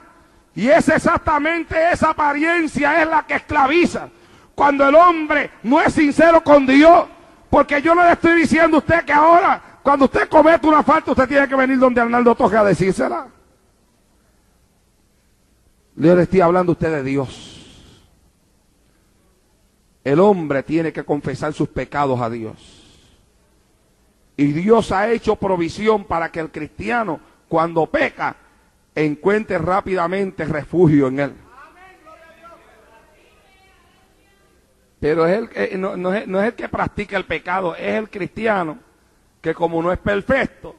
Y es exactamente esa apariencia es la que esclaviza. Cuando el hombre no es sincero con Dios, porque yo no le estoy diciendo a usted que ahora, cuando usted comete una falta, usted tiene que venir donde Arnaldo Toje a decírsela. Yo le estoy hablando a usted de Dios. El hombre tiene que confesar sus pecados a Dios. Y Dios ha hecho provisión para que el cristiano cuando peca, encuentre rápidamente refugio en él. Pero eh, es, no es el que practica el pecado, es el cristiano que como no es perfecto,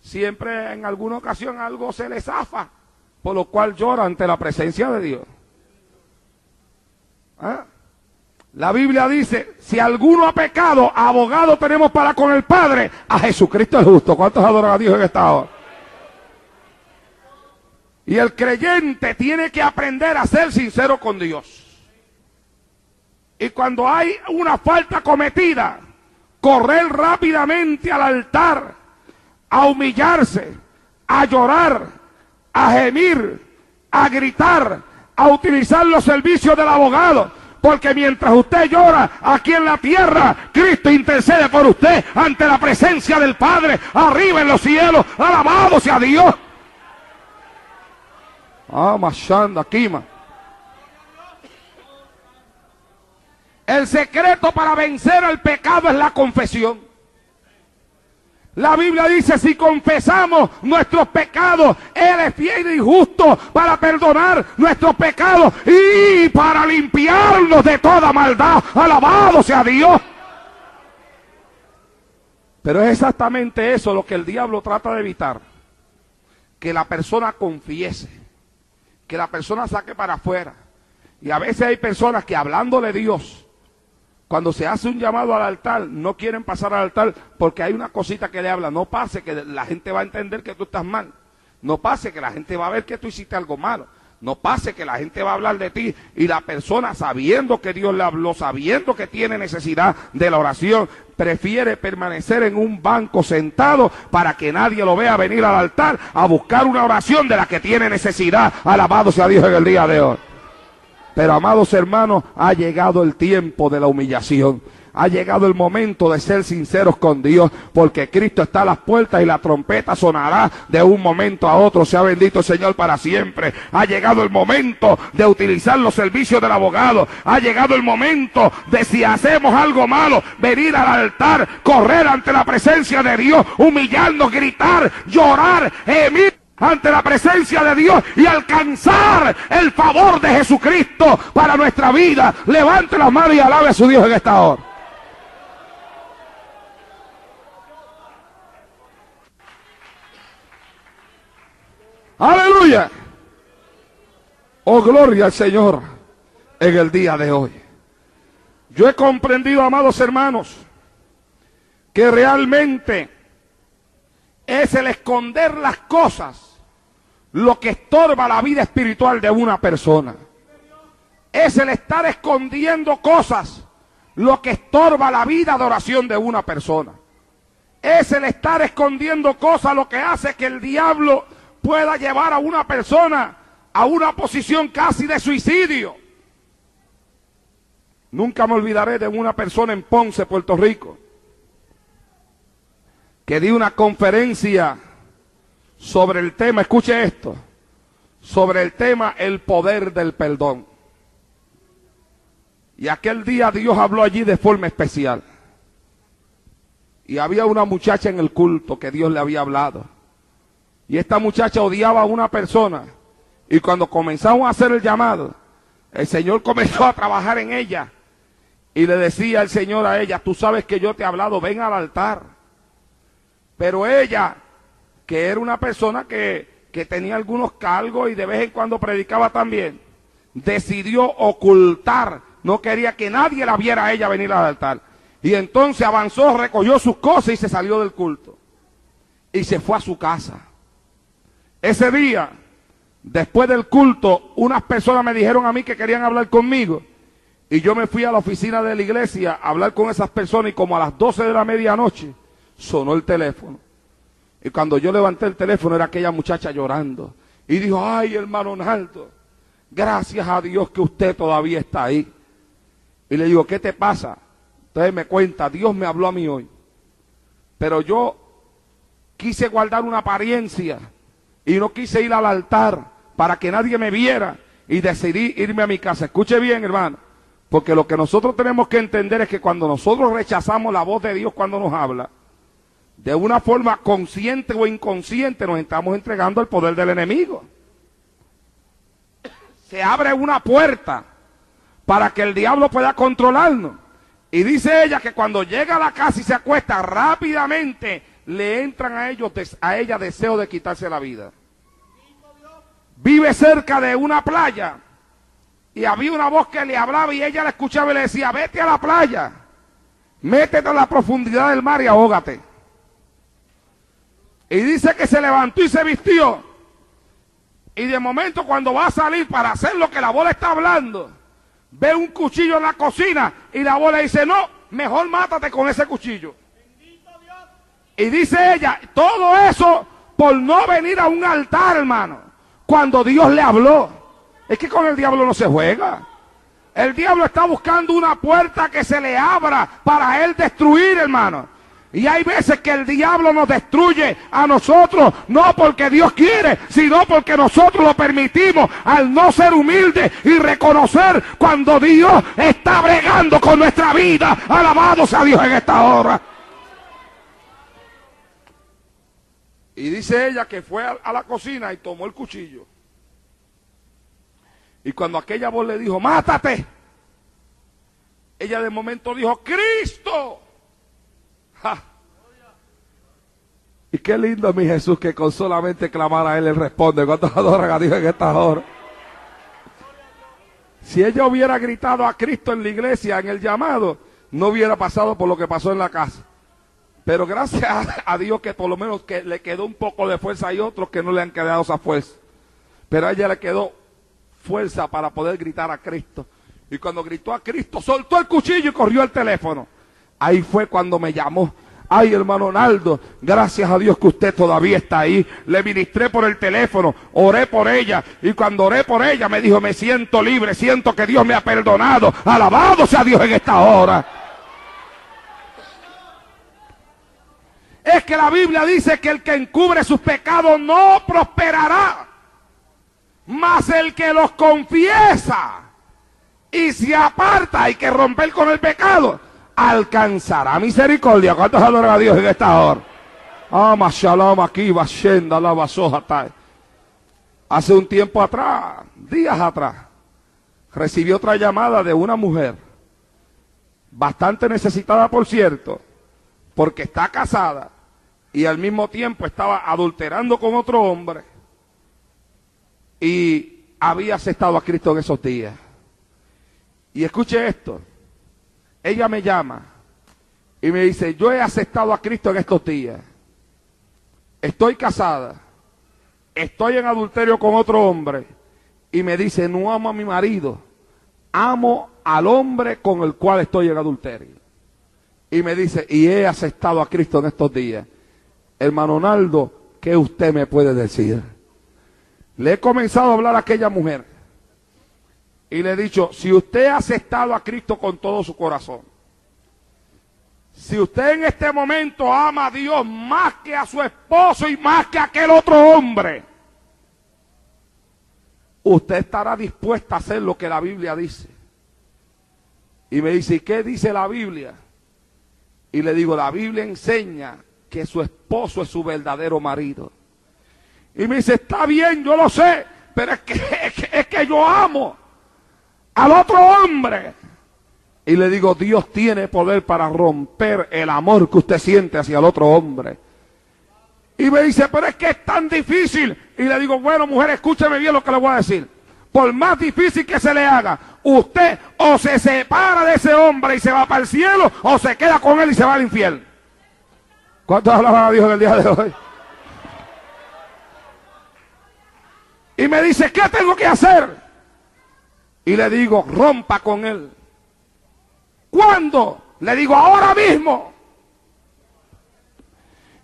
siempre en alguna ocasión algo se le zafa, por lo cual llora ante la presencia de Dios. ¿Ah? La Biblia dice, si alguno ha pecado, abogado tenemos para con el Padre, a Jesucristo el justo. ¿Cuántos adoran a Dios en esta hora? Y el creyente tiene que aprender a ser sincero con Dios. Y cuando hay una falta cometida, correr rápidamente al altar, a humillarse, a llorar, a gemir, a gritar, a utilizar los servicios del abogado. Porque mientras usted llora aquí en la tierra, Cristo intercede por usted ante la presencia del Padre, arriba en los cielos. Alabado sea Dios. Ah, Kima. El secreto para vencer el pecado es la confesión. La Biblia dice, si confesamos nuestros pecados, Él es fiel y justo para perdonar nuestros pecados y para limpiarnos de toda maldad. Alabado sea Dios. Pero es exactamente eso lo que el diablo trata de evitar. Que la persona confiese, que la persona saque para afuera. Y a veces hay personas que hablando de Dios, cuando se hace un llamado al altar, no quieren pasar al altar porque hay una cosita que le habla. No pase que la gente va a entender que tú estás mal. No pase que la gente va a ver que tú hiciste algo malo. No pase que la gente va a hablar de ti y la persona sabiendo que Dios le habló, sabiendo que tiene necesidad de la oración, prefiere permanecer en un banco sentado para que nadie lo vea venir al altar a buscar una oración de la que tiene necesidad. Alabado sea Dios en el día de hoy. Pero amados hermanos, ha llegado el tiempo de la humillación. Ha llegado el momento de ser sinceros con Dios, porque Cristo está a las puertas y la trompeta sonará de un momento a otro. Sea bendito el Señor para siempre. Ha llegado el momento de utilizar los servicios del abogado. Ha llegado el momento de si hacemos algo malo, venir al altar, correr ante la presencia de Dios, humillarnos, gritar, llorar, emitir ante la presencia de Dios y alcanzar el favor de Jesucristo para nuestra vida. Levante las manos y alabe a su Dios en esta hora. Aleluya. Oh, gloria al Señor en el día de hoy. Yo he comprendido, amados hermanos, que realmente es el esconder las cosas lo que estorba la vida espiritual de una persona. Es el estar escondiendo cosas lo que estorba la vida de oración de una persona. Es el estar escondiendo cosas lo que hace que el diablo pueda llevar a una persona a una posición casi de suicidio. Nunca me olvidaré de una persona en Ponce, Puerto Rico, que di una conferencia sobre el tema, escuche esto, sobre el tema el poder del perdón. Y aquel día Dios habló allí de forma especial. Y había una muchacha en el culto que Dios le había hablado. Y esta muchacha odiaba a una persona. Y cuando comenzamos a hacer el llamado, el Señor comenzó a trabajar en ella. Y le decía el Señor a ella, tú sabes que yo te he hablado, ven al altar. Pero ella, que era una persona que, que tenía algunos cargos y de vez en cuando predicaba también, decidió ocultar, no quería que nadie la viera a ella venir al altar. Y entonces avanzó, recogió sus cosas y se salió del culto. Y se fue a su casa. Ese día, después del culto, unas personas me dijeron a mí que querían hablar conmigo. Y yo me fui a la oficina de la iglesia a hablar con esas personas y como a las 12 de la medianoche, sonó el teléfono. Y cuando yo levanté el teléfono era aquella muchacha llorando. Y dijo, ay hermano Naldo, gracias a Dios que usted todavía está ahí. Y le digo, ¿qué te pasa? Entonces me cuenta, Dios me habló a mí hoy. Pero yo quise guardar una apariencia y no quise ir al altar para que nadie me viera y decidí irme a mi casa. Escuche bien, hermano, porque lo que nosotros tenemos que entender es que cuando nosotros rechazamos la voz de Dios cuando nos habla, de una forma consciente o inconsciente nos estamos entregando al poder del enemigo. Se abre una puerta para que el diablo pueda controlarnos. Y dice ella que cuando llega a la casa y se acuesta rápidamente, le entran a ellos a ella deseo de quitarse la vida. Vive cerca de una playa y había una voz que le hablaba y ella la escuchaba y le decía, vete a la playa, métete a la profundidad del mar y ahógate. Y dice que se levantó y se vistió. Y de momento cuando va a salir para hacer lo que la bola está hablando, ve un cuchillo en la cocina y la bola dice, no, mejor mátate con ese cuchillo. Y dice ella, todo eso por no venir a un altar, hermano, cuando Dios le habló. Es que con el diablo no se juega. El diablo está buscando una puerta que se le abra para él destruir, hermano. Y hay veces que el diablo nos destruye a nosotros, no porque Dios quiere, sino porque nosotros lo permitimos al no ser humildes y reconocer cuando Dios está bregando con nuestra vida. Alabados a Dios en esta hora. Y dice ella que fue a, la cocina y tomó el cuchillo. Y cuando aquella voz le dijo, mátate, ella de momento dijo, Cristo. Y qué lindo mi Jesús que con solamente clamar a Él, Él responde. ¿Cuántos adoran a Dios en esta hora? Si ella hubiera gritado a Cristo en la iglesia, en el llamado, no hubiera pasado por lo que pasó en la casa. Pero gracias a Dios que por lo menos que le quedó un poco de fuerza. Hay otros que no le han quedado esa fuerza. Pero a ella le quedó fuerza para poder gritar a Cristo. Y cuando gritó a Cristo, soltó el cuchillo y corrió el teléfono. Ahí fue cuando me llamó. Ay, hermano Naldo, gracias a Dios que usted todavía está ahí. Le ministré por el teléfono, oré por ella. Y cuando oré por ella, me dijo, me siento libre, siento que Dios me ha perdonado. Alabado sea Dios en esta hora. Es que la Biblia dice que el que encubre sus pecados no prosperará. Mas el que los confiesa y se aparta, hay que romper con el pecado, alcanzará misericordia. ¿Cuántos adoran a Dios en esta hora? Aquí, la Hace un tiempo atrás, días atrás, recibí otra llamada de una mujer, bastante necesitada por cierto, porque está casada y al mismo tiempo estaba adulterando con otro hombre y había aceptado a Cristo en esos días. Y escuche esto. Ella me llama y me dice, yo he aceptado a Cristo en estos días. Estoy casada. Estoy en adulterio con otro hombre. Y me dice, no amo a mi marido. Amo al hombre con el cual estoy en adulterio. Y me dice, y he aceptado a Cristo en estos días. Hermano Naldo, ¿qué usted me puede decir? Le he comenzado a hablar a aquella mujer y le he dicho, si usted ha aceptado a Cristo con todo su corazón, si usted en este momento ama a Dios más que a su esposo y más que a aquel otro hombre, usted estará dispuesta a hacer lo que la Biblia dice. Y me dice, ¿y qué dice la Biblia? Y le digo, la Biblia enseña que su esposo es su verdadero marido. Y me dice, está bien, yo lo sé, pero es que, es que, yo amo al otro hombre. Y le digo, Dios tiene poder para romper el amor que usted siente hacia el otro hombre. Y me dice, pero es que es tan difícil. Y le digo, bueno, mujer, escúcheme bien lo que le voy a decir. Por más difícil que se le haga, usted o se separa de ese hombre y se va para el cielo, o se queda con él y se va al infierno. ¿Cuántos hablaban a Dios en el día de hoy? Y me dice, ¿qué tengo que hacer? y le digo, rompa con él. ¿Cuándo? Le digo, ahora mismo.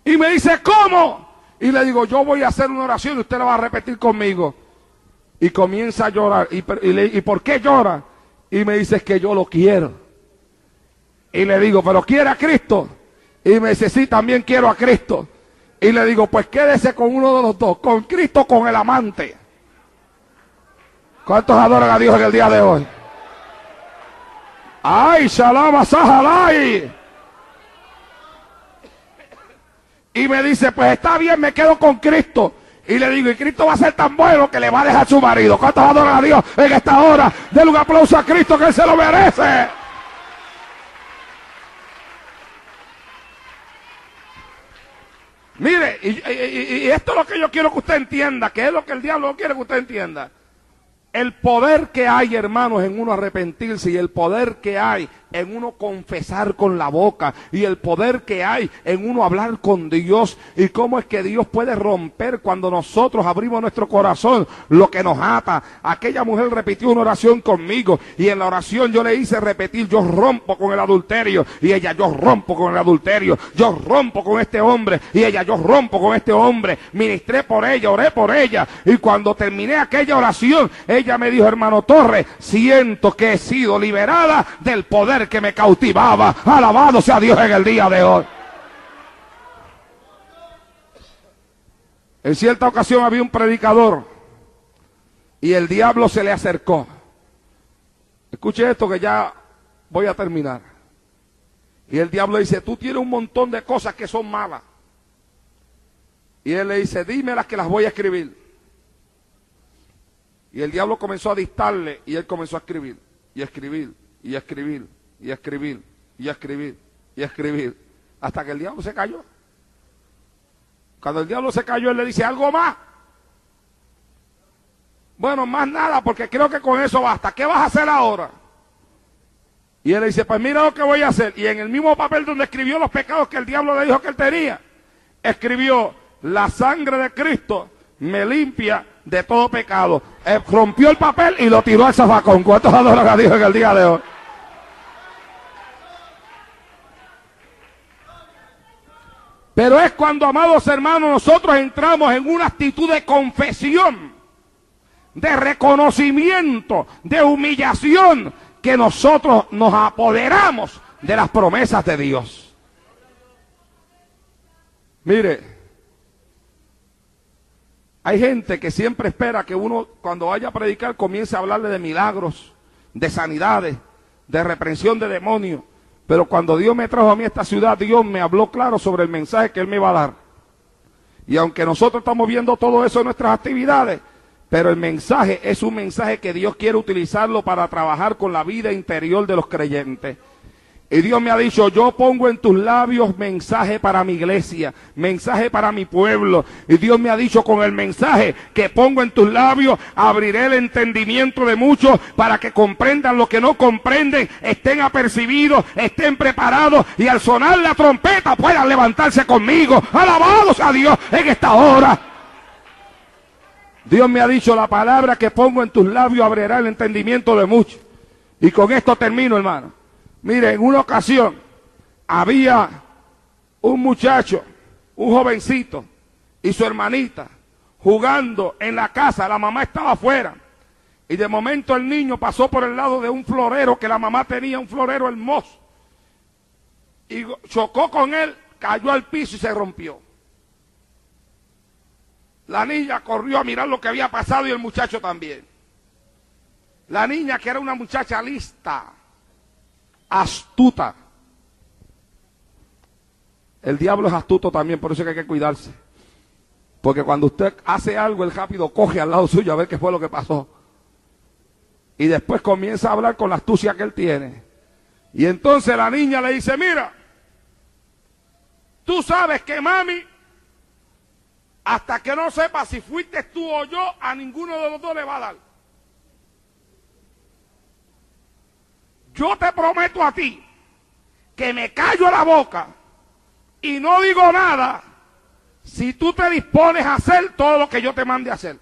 Y me dice, ¿cómo? Y le digo, yo voy a hacer una oración y usted la va a repetir conmigo. Y comienza a llorar. ¿Y, y, por qué llora? Y me dice, es que yo lo quiero. Y le digo, ¿pero quiere a Cristo? Y me dice, sí, también quiero a Cristo. Y le digo, pues quédese con uno de los dos, con Cristo con el amante. ¿Cuántos adoran a Dios en el día de hoy? ¡Ay, Shalom Sahalai! Y me dice, pues está bien, me quedo con Cristo. Y le digo, y Cristo va a ser tan bueno que le va a dejar su marido. ¿Cuántos adoran a Dios en esta hora? Denle un aplauso a Cristo que Él se lo merece. Mire, y, esto es lo que yo quiero que usted entienda, que es lo que el diablo quiere que usted entienda. El poder que hay, hermanos, en uno arrepentirse y el poder que hay en uno confesar con la boca y el poder que hay en uno hablar con Dios. Y cómo es que Dios puede romper cuando nosotros abrimos nuestro corazón lo que nos ata. Aquella mujer repitió una oración conmigo y en la oración yo le hice repetir, yo rompo con el adulterio y ella, yo rompo con el adulterio, yo rompo con este hombre y ella, yo rompo con este hombre. Ministré por ella, oré por ella. Y cuando terminé aquella oración, ella me dijo, hermano Torres, siento que he sido liberada del poder que me cautivaba. Alabado sea Dios en el día de hoy. En cierta ocasión había un predicador y el diablo se le acercó. Escuche esto que ya voy a terminar. Y el diablo dice, tú tienes un montón de cosas que son malas. Y él le dice, dime las que las voy a escribir. Y el diablo comenzó a dictarle y él comenzó a escribir, y a escribir, y a escribir, y a escribir, y a escribir, y a escribir, hasta que el diablo se cayó. Cuando el diablo se cayó, él le dice, ¿algo más? Bueno, más nada, porque creo que con eso basta. ¿Qué vas a hacer ahora? Y él le dice, pues mira lo que voy a hacer. Y en el mismo papel donde escribió los pecados que el diablo le dijo que él tenía, escribió, la sangre de Cristo me limpia de todo pecado. Eh, rompió el papel y lo tiró al zafacón. ¿Cuántos adoran a Dios en el día de hoy? Pero es cuando, amados hermanos, nosotros entramos en una actitud de confesión, de reconocimiento, de humillación, que nosotros nos apoderamos de las promesas de Dios. Mire, hay gente que siempre espera que uno cuando vaya a predicar comience a hablarle de milagros, de sanidades, de reprensión de demonios. Pero cuando Dios me trajo a mí a esta ciudad, Dios me habló claro sobre el mensaje que Él me va a dar. Y aunque nosotros estamos viendo todo eso en nuestras actividades, pero el mensaje es un mensaje que Dios quiere utilizarlo para trabajar con la vida interior de los creyentes. Y Dios me ha dicho, yo pongo en tus labios mensaje para mi iglesia, mensaje para mi pueblo. Y Dios me ha dicho, con el mensaje que pongo en tus labios, abriré el entendimiento de muchos para que comprendan lo que no comprenden, estén apercibidos, estén preparados y al sonar la trompeta puedan levantarse conmigo. Alabados a Dios en esta hora. Dios me ha dicho, la palabra que pongo en tus labios abrirá el entendimiento de muchos. Y con esto termino, hermano. Mire, en una ocasión había un muchacho, un jovencito y su hermanita jugando en la casa, la mamá estaba afuera. Y de momento el niño pasó por el lado de un florero que la mamá tenía, un florero hermoso. Y chocó con él, cayó al piso y se rompió. La niña corrió a mirar lo que había pasado y el muchacho también. La niña, que era una muchacha lista, astuta. El diablo es astuto también, por eso que hay que cuidarse. Porque cuando usted hace algo, el rápido coge al lado suyo a ver qué fue lo que pasó. Y después comienza a hablar con la astucia que él tiene. Y entonces la niña le dice, mira, tú sabes que mami, hasta que no sepa si fuiste tú o yo, a ninguno de los dos le va a dar. Yo te prometo a ti que me callo la boca y no digo nada si tú te dispones a hacer todo lo que yo te mande a hacer.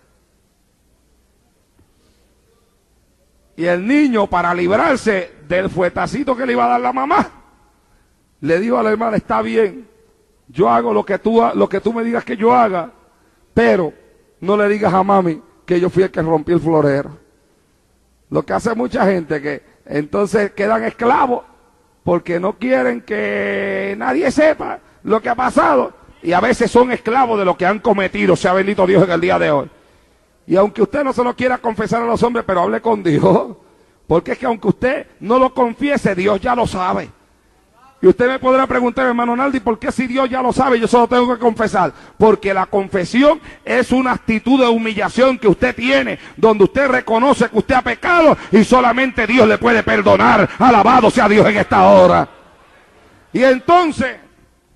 Y el niño, para librarse del fuetacito que le iba a dar la mamá, le dijo a la hermana, está bien, yo hago lo que tú, lo que tú me digas que yo haga, pero no le digas a mami que yo fui el que rompí el florero. Lo que hace mucha gente que entonces quedan esclavos porque no quieren que nadie sepa lo que ha pasado y a veces son esclavos de lo que han cometido, sea bendito Dios en el día de hoy. Y aunque usted no se lo quiera confesar a los hombres, pero hable con Dios, porque es que aunque usted no lo confiese, Dios ya lo sabe. Y usted me podrá preguntar, hermano Naldi, ¿por qué si Dios ya lo sabe, yo solo tengo que confesar? Porque la confesión es una actitud de humillación que usted tiene, donde usted reconoce que usted ha pecado y solamente Dios le puede perdonar. Alabado sea Dios en esta hora. Y entonces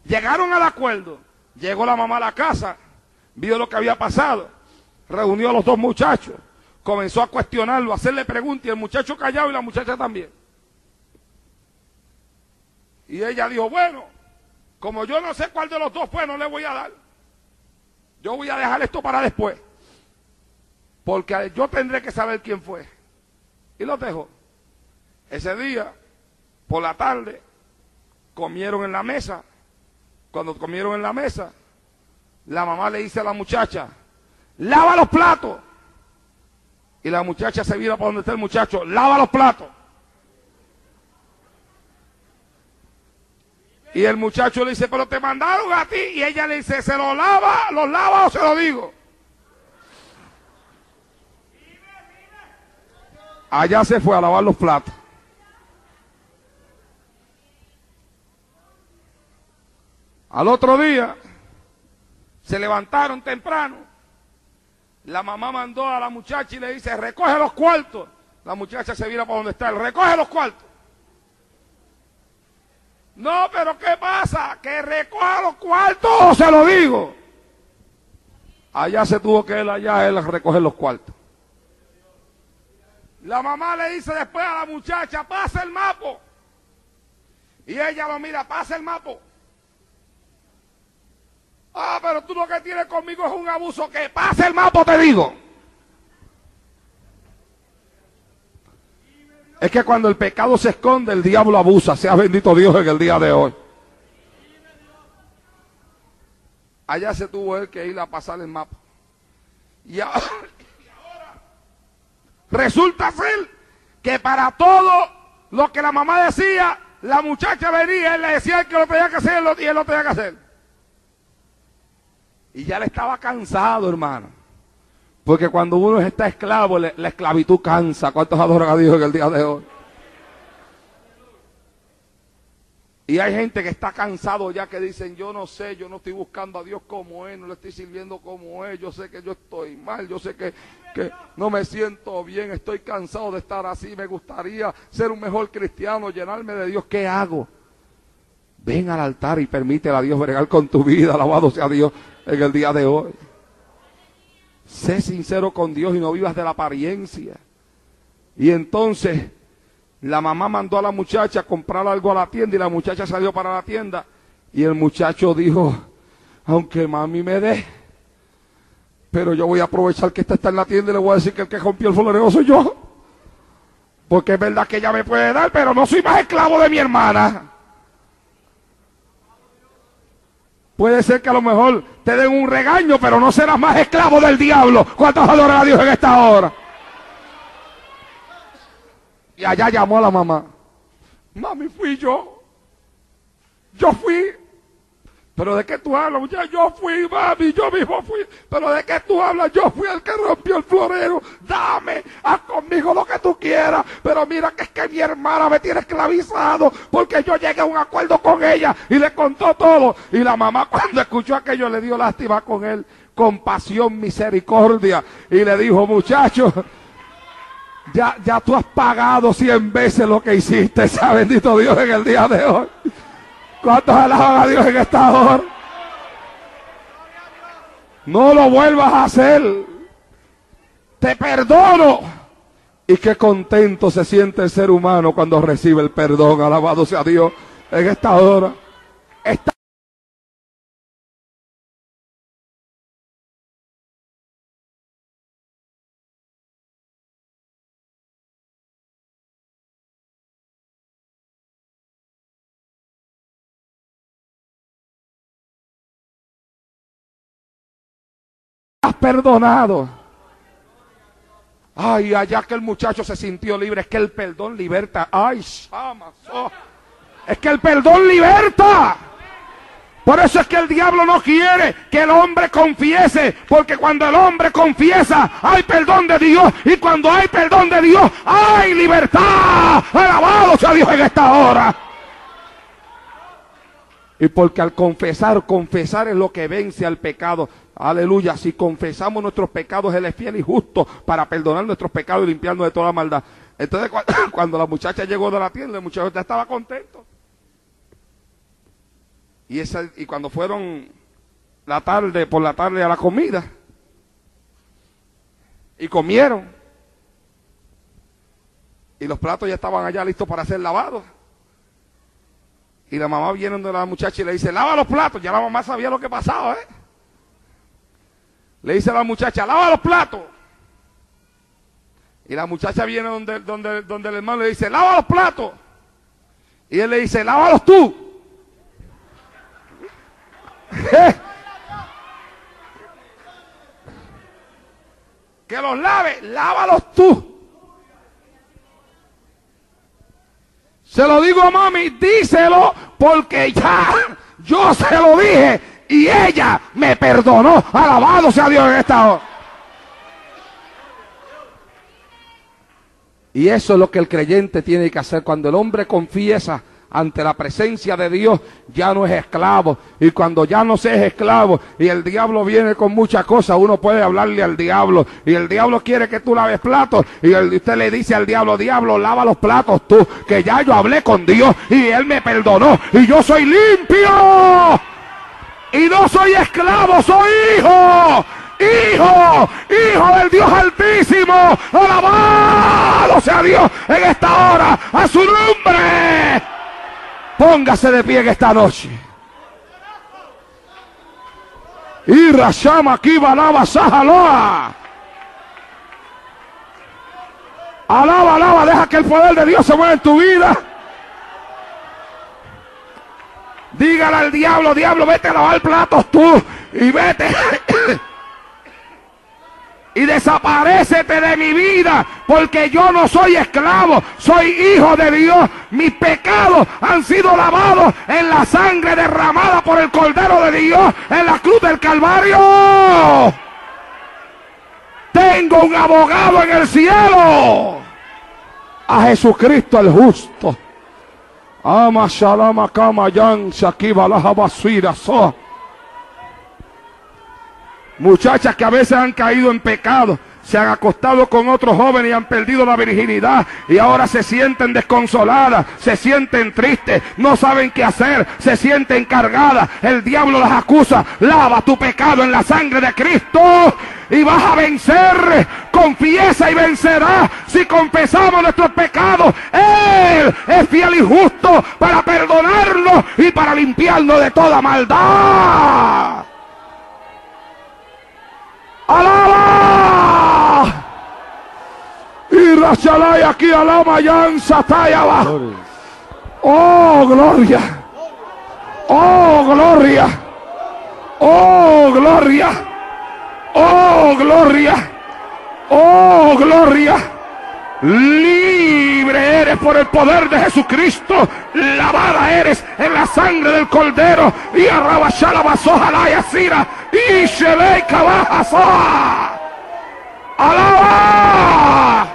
llegaron al acuerdo. Llegó la mamá a la casa, vio lo que había pasado, reunió a los dos muchachos, comenzó a cuestionarlo, a hacerle preguntas y el muchacho callado y la muchacha también. Y ella dijo, bueno, como yo no sé cuál de los dos fue, no le voy a dar. Yo voy a dejar esto para después. Porque yo tendré que saber quién fue. Y lo dejó. Ese día, por la tarde, comieron en la mesa. Cuando comieron en la mesa, la mamá le dice a la muchacha, lava los platos. Y la muchacha se vira para donde está el muchacho, lava los platos. Y el muchacho le dice, pero te mandaron a ti. Y ella le dice, ¿se lo lava, lo lava o se lo digo? Allá se fue a lavar los platos. Al otro día, se levantaron temprano. La mamá mandó a la muchacha y le dice, recoge los cuartos. La muchacha se vira para donde está él, recoge los cuartos. No, pero ¿qué pasa? Que recoja los cuartos, se lo digo. Allá se tuvo que ir allá él a recoger los cuartos. La mamá le dice después a la muchacha, pasa el mapo. Y ella lo mira, pasa el mapo. Ah, pero tú lo que tienes conmigo es un abuso. Que pase el mapo, te digo. Es que cuando el pecado se esconde, el diablo abusa. Sea bendito Dios en el día de hoy. Allá se tuvo él que ir a pasar el mapa. Y ahora, resulta ser que para todo lo que la mamá decía, la muchacha venía, él le decía que lo tenía que hacer y él lo tenía que hacer. Y ya le estaba cansado, hermano. Porque cuando uno está esclavo, la esclavitud cansa. ¿Cuántos adoran a Dios en el día de hoy? Y hay gente que está cansado ya que dicen, yo no sé, yo no estoy buscando a Dios como Él, no le estoy sirviendo como Él, yo sé que yo estoy mal, yo sé que, que no me siento bien, estoy cansado de estar así, me gustaría ser un mejor cristiano, llenarme de Dios, ¿qué hago? Ven al altar y permítele a Dios bregar con tu vida, alabado sea Dios en el día de hoy. Sé sincero con Dios y no vivas de la apariencia. Y entonces la mamá mandó a la muchacha a comprar algo a la tienda y la muchacha salió para la tienda y el muchacho dijo, aunque mami me dé, pero yo voy a aprovechar que esta está en la tienda y le voy a decir que el que rompió el florero soy yo. Porque es verdad que ella me puede dar, pero no soy más esclavo de mi hermana. Puede ser que a lo mejor te den un regaño, pero no serás más esclavo del diablo. ¿Cuántos adoran a Dios en esta hora? Y allá llamó a la mamá. Mami, fui yo. Yo fui. Pero de qué tú hablas, muchacha, yo fui, mami, yo mismo fui. Pero de qué tú hablas, yo fui el que rompió el florero. Dame, haz conmigo lo que tú quieras. Pero mira que es que mi hermana me tiene esclavizado porque yo llegué a un acuerdo con ella y le contó todo. Y la mamá cuando escuchó aquello le dio lástima con él, compasión, misericordia. Y le dijo, muchacho, ya, ya tú has pagado cien veces lo que hiciste, sea bendito Dios en el día de hoy. ¿Cuántos alaban a Dios en esta hora? No lo vuelvas a hacer. Te perdono. Y qué contento se siente el ser humano cuando recibe el perdón. Alabado sea Dios en esta hora. Perdonado. Ay, allá que el muchacho se sintió libre, es que el perdón liberta. Ay, es que el perdón liberta. Por eso es que el diablo no quiere que el hombre confiese, porque cuando el hombre confiesa hay perdón de Dios y cuando hay perdón de Dios hay libertad. Alabado sea Dios en esta hora. Y porque al confesar, confesar es lo que vence al pecado. Aleluya. Si confesamos nuestros pecados, Él es fiel y justo para perdonar nuestros pecados y limpiarnos de toda maldad. Entonces, cuando la muchacha llegó de la tienda, el muchacho ya estaba contento. Y, esa, y cuando fueron la tarde, por la tarde a la comida, y comieron, y los platos ya estaban allá listos para ser lavados. Y la mamá viene donde la muchacha y le dice, lava los platos. Ya la mamá sabía lo que pasaba, ¿eh? Le dice a la muchacha, lava los platos. Y la muchacha viene donde, donde, donde el hermano le dice, lava los platos. Y él le dice, lávalos tú. que los lave, lávalos tú. Se lo digo a mami, díselo porque ya yo se lo dije y ella me perdonó. Alabado sea Dios en esta hora. Y eso es lo que el creyente tiene que hacer cuando el hombre confiesa ante la presencia de Dios, ya no es esclavo. Y cuando ya no se es esclavo y el diablo viene con muchas cosas, uno puede hablarle al diablo. Y el diablo quiere que tú laves platos. Y usted le dice al diablo, diablo, lava los platos tú, que ya yo hablé con Dios y él me perdonó. Y yo soy limpio. Y no soy esclavo, soy hijo. Hijo, hijo del Dios altísimo, alabado sea Dios en esta hora, a su nombre. Póngase de pie en esta noche. Y Rashama aquí balaba Sahaloa. Alaba, alaba, deja que el poder de Dios se mueva en tu vida. Dígale al diablo, diablo, vete a lavar platos tú y vete y desaparecete de mi vida, porque yo no soy esclavo, soy hijo de Dios. Mis pecados han sido lavados en la sangre derramada por el Cordero de Dios en la cruz del Calvario. Tengo un abogado en el cielo, a Jesucristo el justo. Ama shalama kama yan shakiba la Muchachas que a veces han caído en pecado, se han acostado con otros jóvenes y han perdido la virginidad y ahora se sienten desconsoladas, se sienten tristes, no saben qué hacer, se sienten cargadas. El diablo las acusa. Lava tu pecado en la sangre de Cristo y vas a vencer. Confiesa y vencerá si confesamos nuestros pecados. Él es fiel y justo para perdonarnos y para limpiarnos de toda maldad. ¡Alaba! Y Rashalay aquí alama yanza tayaba. Oh, gloria. Oh, gloria. Oh, gloria. Oh, gloria. Oh, gloria. Libre eres por el poder de Jesucristo. Lavada eres en la sangre del Cordero. Y arrabashala basoja la yacira. Y se le ¡Alaba!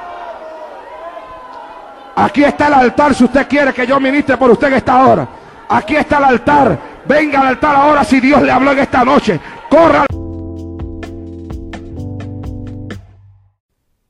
Aquí está el altar si usted quiere que yo ministre por usted en esta hora. Aquí está el altar. Venga al altar ahora si Dios le habló en esta noche. Corra.